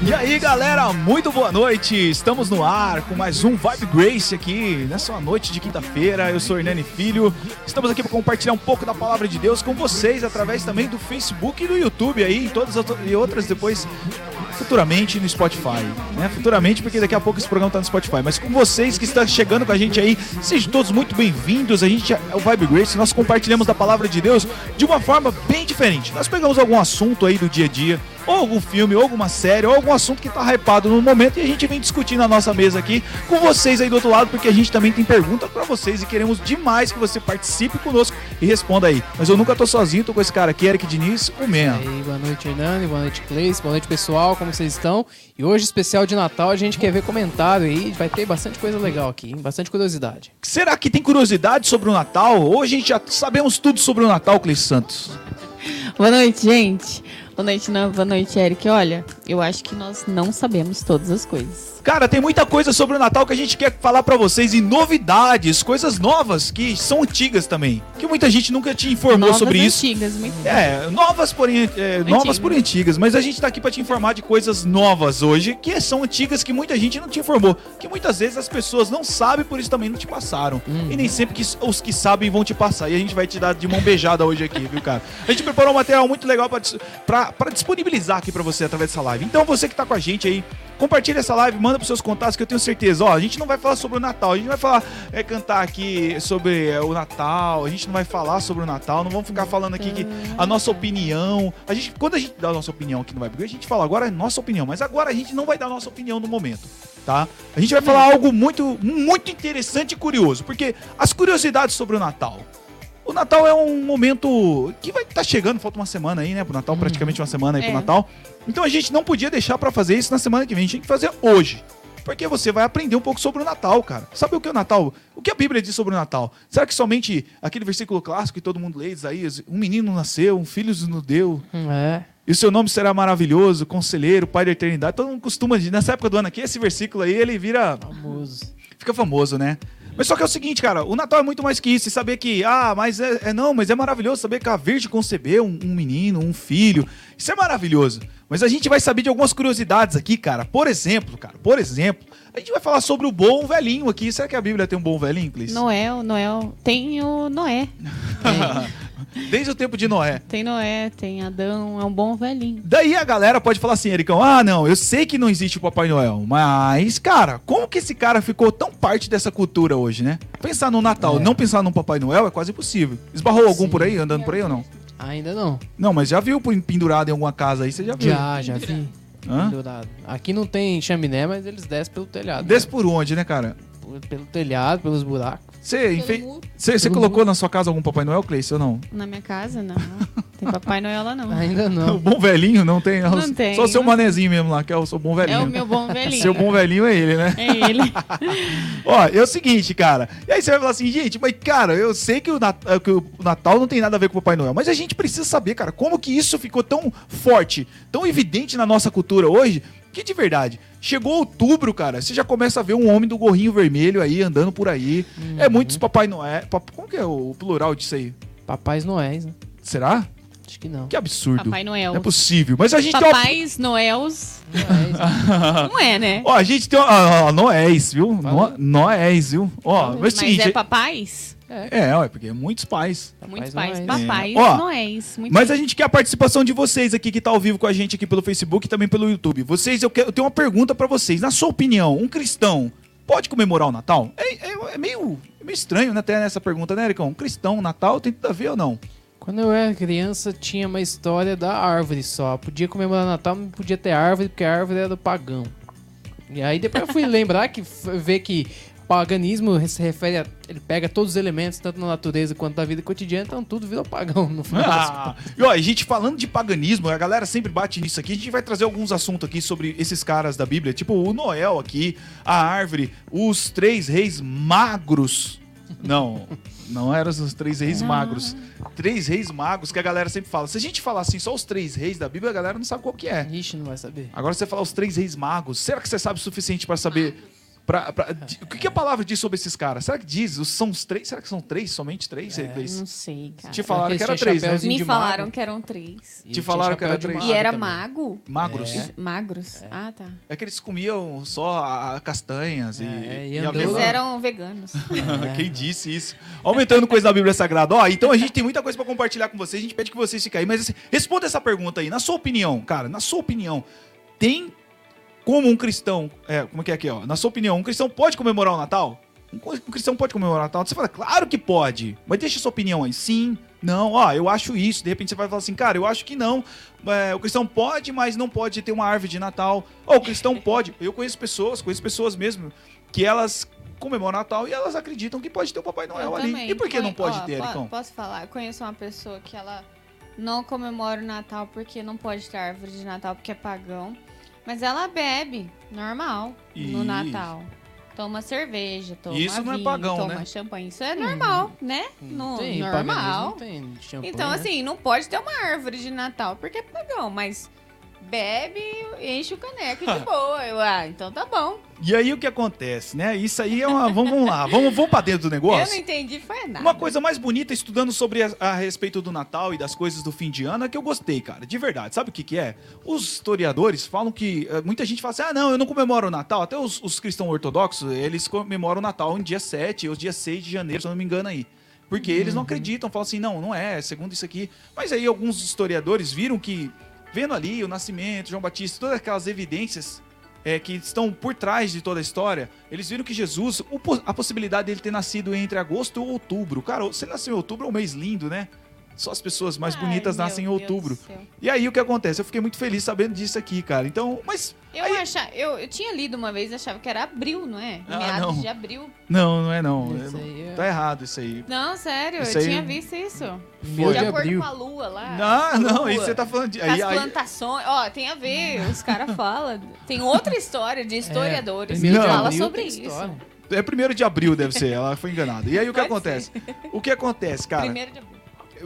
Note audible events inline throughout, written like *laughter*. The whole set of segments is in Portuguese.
E aí galera, muito boa noite. Estamos no ar com mais um Vibe Grace aqui nessa noite de quinta-feira. Eu sou Hernani Filho. Estamos aqui para compartilhar um pouco da palavra de Deus com vocês através também do Facebook e do YouTube aí e todas as outras depois futuramente no Spotify, né? Futuramente, porque daqui a pouco esse programa tá no Spotify. Mas com vocês que estão chegando com a gente aí, sejam todos muito bem-vindos. A gente é o Vibe Grace, nós compartilhamos da palavra de Deus de uma forma bem diferente. Nós pegamos algum assunto aí do dia a dia, ou algum filme, ou alguma série, ou algum assunto que tá hypado no momento e a gente vem discutindo na nossa mesa aqui com vocês aí do outro lado, porque a gente também tem perguntas para vocês e queremos demais que você participe conosco e responda aí. Mas eu nunca tô sozinho, tô com esse cara aqui, Eric Diniz, o Man. E aí, boa noite, Hernani, boa noite, Cleice, boa noite, pessoal, como vocês estão? E hoje, especial de Natal, a gente quer ver comentário aí, vai ter bastante coisa legal aqui, hein? bastante curiosidade. Será que tem curiosidade sobre o Natal? Ou a gente já sabemos tudo sobre o Natal, Cleice Santos? *laughs* Boa noite, gente. Boa noite, Nan. Boa noite, Eric. Olha, eu acho que nós não sabemos todas as coisas. Cara, tem muita coisa sobre o Natal que a gente quer falar pra vocês e novidades, coisas novas que são antigas também, que muita gente nunca te informou Novas sobre isso. antigas, muito É, novas porém, é, novas por antigas, mas a gente tá aqui pra te informar de coisas novas hoje, que são antigas que muita gente não te informou, que muitas vezes as pessoas não sabem, por isso também não te passaram. E nem sempre que os que sabem vão te passar. E a gente vai te dar de mão beijada hoje aqui, viu, cara? A gente preparou um material muito legal pra disponibilizar aqui pra você através dessa live. Então você que tá com a gente aí, compartilha essa live, manda pros seus contatos que eu tenho certeza. Ó, a gente não vai falar sobre o Natal, a gente não vai falar, é, cantar aqui sobre é, o Natal, a gente não vai falar sobre o Natal, não vamos ficar falando aqui que a nossa opinião. A gente, quando a gente dá a nossa opinião aqui no Grade, a gente fala agora é nossa opinião, mas agora a gente não vai dar a nossa opinião no momento, tá? A gente vai falar algo muito, muito interessante e curioso, porque as curiosidades sobre o Natal. O Natal é um momento que vai estar chegando, falta uma semana aí, né, pro Natal, praticamente uma semana aí pro É. Natal. Então a gente não podia deixar pra fazer isso na semana que vem, a gente tinha que fazer hoje. Porque você vai aprender um pouco sobre o Natal, cara. Sabe o que é o Natal? O que a Bíblia diz sobre o Natal? Será que somente aquele versículo clássico que todo mundo lê, Isaías, um menino nasceu, um filho nos deu, É. e o seu nome será maravilhoso, conselheiro, pai da eternidade. Todo mundo costuma, nessa época do ano aqui, esse versículo aí, ele vira Famoso. fica famoso, né? Mas só que é o seguinte, cara, o Natal é muito mais que isso. E saber que, ah, mas é, é- não, mas é maravilhoso saber que a Virgem concebeu um, um menino, um filho. Isso é maravilhoso. Mas a gente vai saber de algumas curiosidades aqui, cara. Por exemplo, cara, por exemplo, a gente vai falar sobre o bom velhinho aqui. Será que a Bíblia tem um bom velhinho, Clis? Noel, Noel. Tem o Noé. *laughs* Desde o tempo de Noé. Tem Noé, tem Adão. É um bom velhinho. Daí a galera pode falar assim, Ericão, ah, não, eu sei que não existe o Papai Noel, mas, cara, como que esse cara ficou tão parte dessa cultura hoje, né? Pensar no Natal, É. não pensar no Papai Noel é quase impossível. Esbarrou algum Sim. por aí, andando por aí ou não? Ainda não. Não, mas já viu pendurado em alguma casa aí, você já viu? Já, já vi. Hã? Pendurado. Aqui não tem chaminé, mas eles descem pelo telhado. Desce por onde, né, cara? Por- Pelo telhado, pelos buracos. Você enfe... muro. você, você Pelo colocou na sua casa algum Papai Noel, Cleice, ou não? Na minha casa, não. *laughs* Tem Papai Noel lá, não. Ainda O não. bom velhinho não tem, não. Não tem, Só o seu manezinho mesmo lá, que é o seu bom velhinho. É o meu bom velhinho. Seu bom velhinho é ele, né? É ele. *laughs* Ó, é o seguinte, cara. E aí você vai falar assim, gente, mas cara, eu sei que o, Nat- eh, que o Natal não tem nada a ver com o Papai Noel, mas a gente precisa saber, cara, como que isso ficou tão forte, tão evidente na nossa cultura hoje, que de verdade, chegou outubro, cara, você já começa a ver um homem do gorrinho vermelho aí andando por aí. É muitos Papai Noel. pap- Como que é o plural disso aí? Papais Noéis, né? Será? Acho que não. Que absurdo. Papai Noel. Não é possível. Mas a gente tem uma. Papais Noels. Noéis. Não é, né? Ó, a gente tem uma. ah, ah, Noés, viu? No. Noés, viu? Ó, mas, é Mas seguinte. é papais? É, ó, porque é muitos pais. Muitos Papais pais. Noéis. Papais É. Ó, Noéis. Muito Mas a bem. gente quer a participação de vocês aqui que tá ao vivo com a gente aqui pelo Facebook e também pelo YouTube. Vocês, eu, quero, eu tenho uma pergunta pra vocês. Na sua opinião, um cristão pode comemorar o Natal? É, é- é meio, é meio estranho, né, até nessa pergunta, né, Ericão? Um cristão, Natal, tem tudo a ver ou não? Quando eu era criança, tinha uma história da árvore só. Podia comemorar Natal, não podia ter árvore, porque a árvore era do pagão. E aí depois eu fui *laughs* lembrar que ver que paganismo se refere a. Ele pega todos os elementos, tanto na natureza quanto na vida cotidiana, então tudo virou pagão no final. Ah, e ó, a gente falando de paganismo, a galera sempre bate nisso aqui. A gente vai trazer alguns assuntos aqui sobre esses caras da Bíblia, tipo o Noel aqui, a árvore, os três reis magros. Não, não eram os três reis magros. Três reis magos que a galera sempre fala. Se a gente falar assim, só os três reis da Bíblia, a galera não sabe qual que é. Ixi, não vai saber. Agora você falar os três reis magos, será que você sabe o suficiente pra saber Pra, pra- o que, que a palavra diz sobre esses caras? Será que diz? São os três? Será que são três? Somente três? Três? Não sei, cara. Te falaram que era três, né? Me falaram mago? que eram três. E Te falaram que era três. E era também. mago? Magros. É. Magros? Ah, tá. É que eles comiam só a- castanhas e, É, e e a Eles eram veganos. *laughs* Quem disse isso? Aumentando coisa da Bíblia Sagrada. Ó, então a gente tem muita coisa pra compartilhar com vocês. A gente pede que vocês fiquem aí. Mas assim, responda essa pergunta aí. Na sua opinião, cara, na sua opinião, tem como um cristão. É, como é que é aqui, ó? Na sua opinião, um cristão pode comemorar o Natal? Um, cristão pode comemorar o Natal? Você fala, claro que pode. Mas deixa a sua opinião aí. Sim, não, ó, eu acho isso. De repente você vai falar assim, cara, eu acho que não. É, o cristão pode, mas não pode ter uma árvore de Natal. Ou o cristão *laughs* pode. Eu conheço pessoas, conheço pessoas mesmo, que elas comemoram o Natal e elas acreditam que pode ter o Papai Noel Eu ali. também. E por que não pode ó, ter, Ericão? Posso falar? Eu conheço uma pessoa que ela não comemora o Natal porque não pode ter árvore de Natal porque é pagão. Mas ela bebe, normal, Isso. no Natal. Toma cerveja, toma Isso não é vinho, pagão, toma né? champanhe. Isso é normal, né? No, Hum. Tem, normal. paganismo tem champanhe, Então, né? assim, não pode ter uma árvore de Natal porque é pagão, mas bebe, enche o caneco de *laughs* boa. Eu, ah, então tá bom. E aí o que acontece, né? Isso aí é uma. Vamos, vamos lá, vamos, vamos pra dentro do Eu não negócio. entendi, foi nada. Uma coisa mais bonita, estudando sobre a, a respeito do Natal e das coisas do fim de ano, é que eu gostei, cara. De verdade. Sabe o que, que é? Os historiadores falam que. eh, Muita gente fala assim: ah, não, eu não comemoro o Natal. Até os, os cristãos ortodoxos, eles comemoram o Natal em dia 7 ou dia 6 de janeiro, se eu não me engano aí. Porque eles não acreditam, falam assim, não, não é, segundo isso aqui. Mas aí alguns historiadores viram que, vendo ali o nascimento, João Batista, todas aquelas evidências é, que estão por trás de toda a história, eles viram que Jesus, a possibilidade dele ter nascido entre agosto ou outubro. Cara, se ele nasceu em outubro é um mês lindo, né? Só as pessoas mais Ai, bonitas nascem em outubro. E aí o que acontece? Eu fiquei muito feliz sabendo disso aqui, cara. Então, mas. Eu, aí- acha, eu, eu tinha lido uma vez, achava que era abril, não é? Ah, Meados não. de abril. Não, não é não. Isso É- aí é- Tá errado isso aí. Não, sério, Isso eu aí- tinha visto isso. Primeiro de de acordo abril. com a lua lá. Não, não, lua, isso você tá falando de. Aí, as aí, plantações. Ó, tem a ver, os caras *laughs* falam. Tem outra história de historiadores que primeiro de fala sobre isso. história. é primeiro de abril, deve ser. Ela foi enganada. E aí o que Pode acontece? O que acontece, *laughs* cara? Primeiro de abril.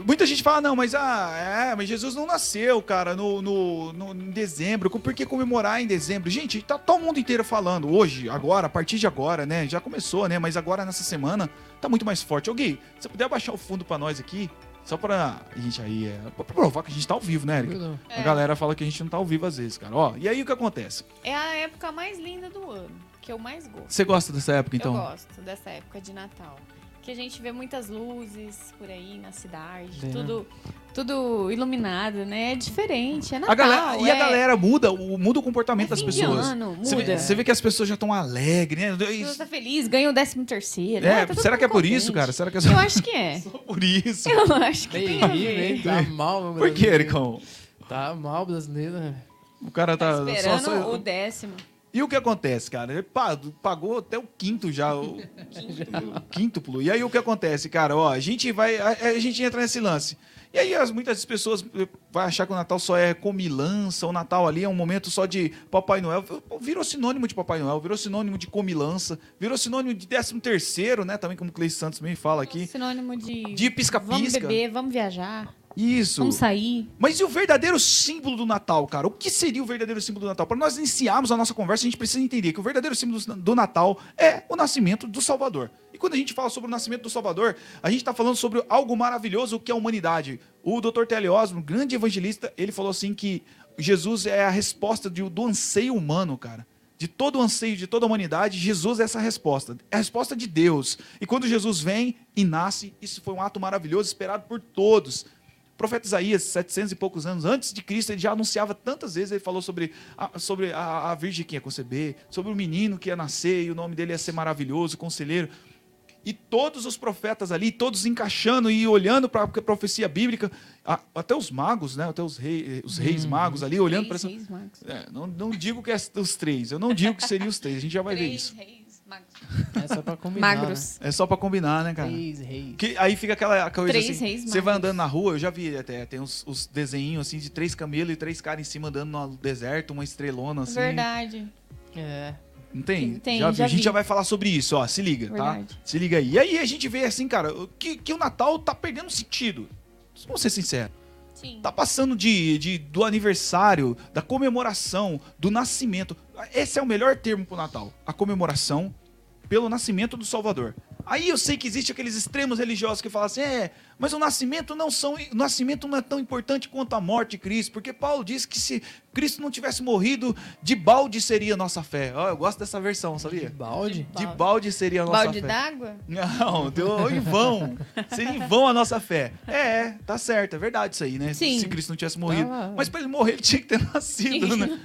Muita gente fala, não, mas ah, é, mas Jesus não nasceu, cara, no, no, no- em dezembro. Por que comemorar em dezembro? Gente, tá todo mundo inteiro falando hoje, agora, a partir de agora, né? Já começou, né? Mas agora nessa semana tá muito mais forte. Ô, Gui, se você puder abaixar o fundo pra nós aqui, só pra gente aí, é, pra provar que a gente tá ao vivo, né, Erika? Não. A galera fala que a gente não tá ao vivo às vezes, cara. Ó, e aí o que acontece? É a época mais linda do ano, que eu mais gosto. Você gosta dessa época, então? Eu gosto dessa época de Natal. Que a gente vê muitas luzes por aí na cidade, É. tudo, tudo iluminado, né? É diferente, é Natal. A galera, e a é- galera muda, o, muda o comportamento é das pessoas. ano, Você vê, muda. você vê que as pessoas já estão alegres, né? Você tá feliz, ganha o décimo terceiro. É, Ah, tá será que é por isso, cara? Será que é só Eu acho que é. *laughs* por isso? Eu acho que tem a Terrível, ver. hein? Tá mal, meu Por que. Ericão? Tá mal, brasileiro. O cara tá, Tá esperando só- só- o décimo. E o que acontece, cara? Ele pa- pagou até o quinto já, o, o quíntuplo. E aí o que acontece, cara? Ó, a gente vai, a, a gente entra nesse lance. E aí as, muitas pessoas eh, vão achar que o Natal só é comilança, o Natal ali é um momento só de Papai Noel. Virou sinônimo de Papai Noel, virou sinônimo de comilança, virou sinônimo de décimo terceiro, né? Também como o Cleice Santos também fala aqui. Sinônimo de. De pisca-pisca. Vamos beber, vamos viajar, Isso. vamos sair. Mas e o verdadeiro símbolo do Natal, cara? O que seria o verdadeiro símbolo do Natal? Para nós iniciarmos a nossa conversa, a gente precisa entender que o verdadeiro símbolo do Natal é o nascimento do Salvador. E quando a gente fala sobre o nascimento do Salvador, a gente está falando sobre algo maravilhoso que é a humanidade. O Dr. Osborne, um grande evangelista, ele falou assim que Jesus é a resposta do anseio humano, cara. De todo o anseio de toda a humanidade, Jesus é essa resposta. É a resposta de Deus. E quando Jesus vem e nasce, isso foi um ato maravilhoso, esperado por todos. O profeta Isaías, 700 e poucos anos antes de Cristo, ele já anunciava tantas vezes, ele falou sobre a, sobre a, a virgem que ia conceber, sobre o menino que ia nascer, e o nome dele ia ser maravilhoso, conselheiro. E todos os profetas ali, todos encaixando e olhando para a profecia bíblica, até os magos, né? Até os, rei, os reis magos ali, olhando para essa. É, não, não digo que é os três, eu não digo que seria os três, a gente já vai ver Três isso. reis. É só pra combinar, Magros. É só para combinar, né, né? cara? Três reis. Que aí fica aquela coisa Três assim, reis você vai andando na rua, eu já vi até, tem uns, os desenhinhos assim de três camelos e três caras em cima andando no deserto, uma estrelona assim. Verdade. É. Não tem? Tem, já vi. já a gente vi. já vai falar sobre isso, ó, se liga, Verdade. tá? Se liga aí. E aí a gente vê assim, cara, que, que o Natal tá perdendo sentido. Vamos ser sinceros. Sim. Tá passando de, de- do aniversário, da comemoração, do nascimento. Esse é o melhor termo pro Natal. A comemoração pelo nascimento do Salvador. Aí eu sei que existe aqueles extremos religiosos que falam assim, é, mas o nascimento não são, o nascimento não é tão importante quanto a morte de Cristo, porque Paulo disse que se Cristo não tivesse morrido, de balde seria a nossa fé. Ó, eu gosto dessa versão, sabia? Balde? De balde seria a nossa Balde fé. d'água? Não, deu em vão. Seria em vão a nossa fé. É, tá certo, é verdade isso aí, né? Sim. Se Cristo não tivesse morrido. Tá. Mas pra ele morrer, ele tinha que ter *laughs* nascido, né?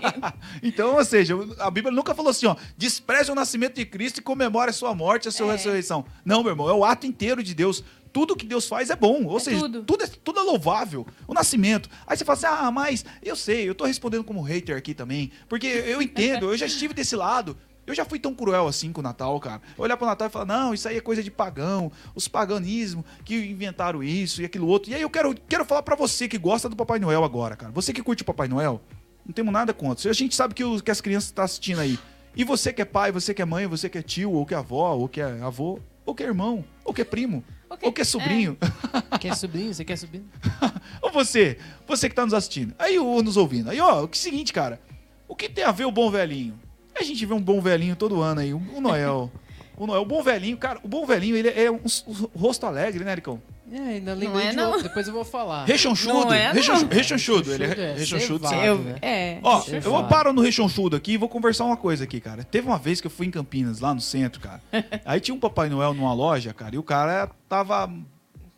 *laughs* então, ou seja, a Bíblia nunca falou assim, ó, despreze o nascimento de Cristo e comemore a sua morte e a sua É. ressurreição. Não, meu irmão, é o ato inteiro de Deus. Tudo que Deus faz é bom. Ou É seja, tudo. tudo é, tudo é louvável. O nascimento. Aí você fala assim, ah, mas eu sei, eu tô respondendo como hater aqui também. Porque eu entendo, eu já estive desse lado. Eu já fui tão cruel assim com o Natal, cara. Olhar pro Natal e falar, não, isso aí é coisa de pagão, os paganismos que inventaram isso e aquilo outro. E aí eu quero, quero falar pra você que gosta do Papai Noel agora, cara. Você que curte o Papai Noel, não temos nada contra. A gente sabe que, os- que as crianças estão assistindo aí. E você que é pai, você que é mãe, você que é tio, ou que é avó, ou que é avô, ou que é irmão, ou que é primo, Ou que- ou que é sobrinho. *laughs* Quer sobrinho? Você quer sobrinho? *laughs* Ou você, você que tá nos assistindo, aí ou nos ouvindo. Aí, ó, o que é o seguinte, cara. O que tem a ver o bom velhinho? A gente vê um bom velhinho todo ano aí, o Noel. *laughs* O Noel, o bom velhinho, cara, o bom velhinho, ele é um, um rosto alegre, né, Ericão? É, ainda Não lembrei é, de não. outro, depois eu vou falar. Rechonchudo, Não é, não. rechonchu- rechonchudo, ele Rechonchudo é é rechonchudo, cevado. sim. Eu, né? é. Ó, eu parar no rechonchudo aqui e vou conversar uma coisa aqui, cara. Teve uma vez que eu fui em Campinas, lá no centro, cara. *laughs* Aí tinha um Papai Noel numa loja, cara, e o cara tava...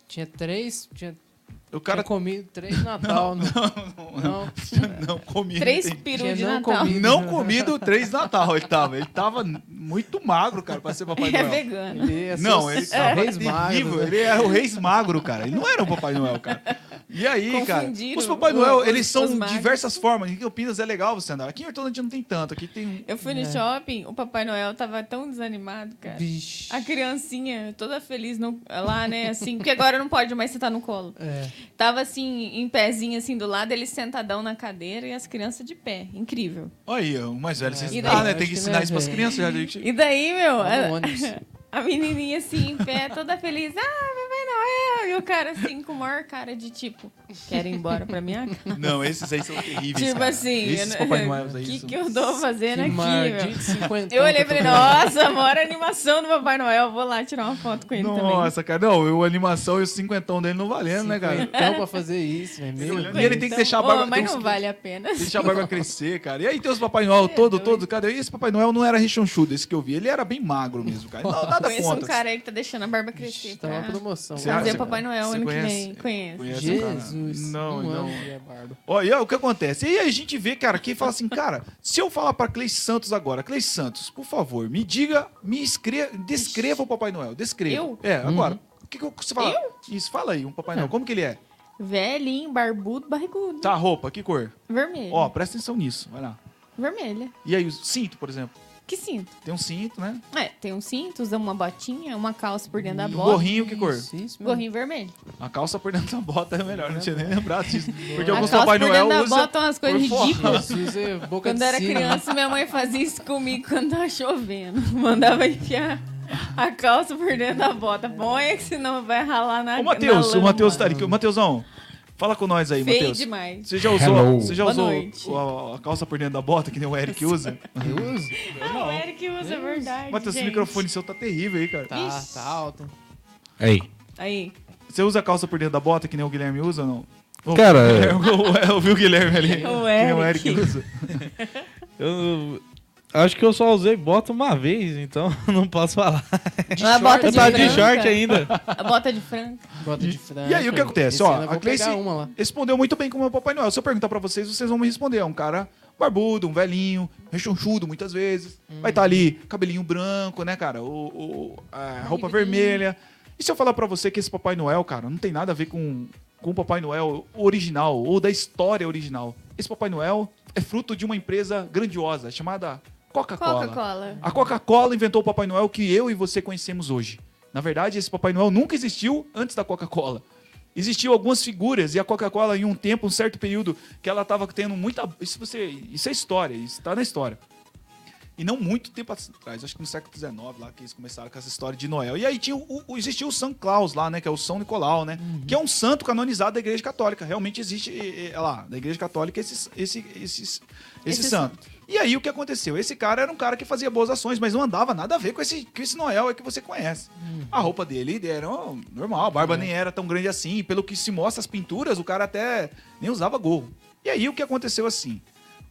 Tinha três. Tinha, O cara... tinha comido três *laughs* Natal. Não, não, Não, *laughs* comi. Três não peru de não Natal. comido. Não comido três Natal, ele tava. Ele tava muito magro, cara, pra ser Papai *laughs* É Noel. vegano. Ele ser Não, ele os tava reis terrível. magros, né? Ele era o Reis Magro, cara. Ele não era o Papai Noel, cara. E aí, cara, os Papai Noel, eles são de diversas formas. Em Campinas é legal você andar. Aqui em Hortolândia não tem tanto. Aqui tem um... Eu fui no É. shopping, o Papai Noel tava tão desanimado, cara. Vixe. A criancinha, toda feliz no- lá, né, assim, porque agora não pode mais sentar no colo. É. Tava assim, em pezinho assim do lado, ele sentadão na cadeira e as crianças de pé. Incrível. Olha aí, o mais velho. Você ensinar, daí? né? Tem que ensinar é isso pras velho. crianças. Já. E daí, meu, no a, *laughs* a menininha assim, em pé, toda feliz. Ah, Papai Noel! E o cara assim, com a maior cara de tipo, quero ir embora pra minha casa. Não, esses aí são terríveis, Tipo cara. assim, Esses eu- Papai Noel aí que, que eu tô fazendo Que aqui, meu? 50 Eu olhei e falei, nossa, maior animação do Papai Noel. Vou lá tirar uma foto com ele também. Nossa, cara. Não, a animação e o cinquentão dele não valendo, né, cara? Então pra fazer isso, né? Meu E ele tem que deixar a barba... mas tem não uns- vale a pena. Deixar a barba crescer, cara. E aí tem os Papai Noel todo, doido. todo, cara. E esse Papai Noel não era rechonchudo, esse que eu vi. Ele era bem magro mesmo, cara. Não, nada Conheço contra. um cara aí que tá deixando a barba crescer Tá uma promoção. Você fazer o Papai Noel ano que conhece? vem. Conheço. Conhece um? Jesus. Não, um não. Olha, o que acontece? E aí a gente vê, cara, que fala assim, cara, se eu falar pra Cleice Santos agora, Cleice Santos, por favor, me diga, me escreva, descreva o Papai Noel, descreva. Eu? É, agora. O que, que você fala? Isso, fala aí, um Papai Noel. Como que ele é? Velhinho, barbudo, barrigudo. Tá, roupa, que cor? Vermelho. Ó, presta atenção nisso, vai lá. Vermelha. E aí, o cinto, por exemplo. Que cinto? Tem um cinto, né? É, tem um cinto, usa uma botinha, uma calça por dentro da O bota. gorrinho, que cor? Isso, isso. Gorrinho vermelho. A calça por dentro da bota é melhor, não tinha nem lembrado disso. Porque a alguns calça Papai por Noel dentro da usa... bota é umas coisas por ridículas. É boca Quando de era sino. criança, minha mãe fazia isso comigo quando tava chovendo. *laughs* Mandava enfiar a calça por dentro da bota. Põe que senão vai ralar na Ô, Matheus, na o Matheus tá ali. Matheusão, fala com nós aí, Feio Matheus. demais. Você já usou, Hello. você já Boa usou noite. a, a calça por dentro da bota, que nem o Eric usa? *laughs* Eu uso. Ah, o Eric usa, é verdade. Matheus, esse gente. microfone seu tá terrível aí, cara. Tá, Ixi. tá alto. Aí. Aí. Você usa a calça por dentro da bota, que nem o Guilherme usa ou não? Ô, Cara, Eu, eu vi o Guilherme ali. O Que nem o Eric. Eric usa. *laughs* eu acho que eu só usei bota uma vez, então *laughs* não posso falar. De Uma bota Eu de tava de franca. short ainda. A bota de franca. Bota de frango. E aí, o que acontece? Esse Ó, a Cleice uma lá. respondeu muito bem como é o Papai Noel. Se eu perguntar pra vocês, vocês vão me responder. É um cara barbudo, um velhinho, rechonchudo muitas vezes. Vai estar ali, cabelinho branco, né, cara? O, o- a roupa vermelha. E se eu falar pra você que esse Papai Noel, cara, não tem nada a ver com, com o Papai Noel original ou da história original. Esse Papai Noel é fruto de uma empresa grandiosa chamada Coca-Cola. Coca-Cola. A Coca-Cola inventou o Papai Noel que eu e você conhecemos hoje. Na verdade, esse Papai Noel nunca existiu antes da Coca-Cola. Existiam algumas figuras e a Coca-Cola, em um tempo, um certo período, que ela estava tendo muita. Isso, você, isso é história, isso está na história. E não muito tempo atrás, acho que no século XIX, lá que eles começaram com essa história de Noel. E aí tinha o, o- existia o São Claus lá, né? Que é o São Nicolau, né? Que é um santo canonizado da Igreja Católica. Realmente existe eh, lá, da Igreja Católica, esse, esse, esse, esse, Esse santo. E aí o que aconteceu? Esse cara era um cara que fazia boas ações, mas não andava nada a ver com esse, com esse Noel é que você conhece. A roupa dele era ó, normal, a barba nem era tão grande assim. Pelo que se mostra as pinturas, o cara até nem usava gorro. E aí o que aconteceu assim?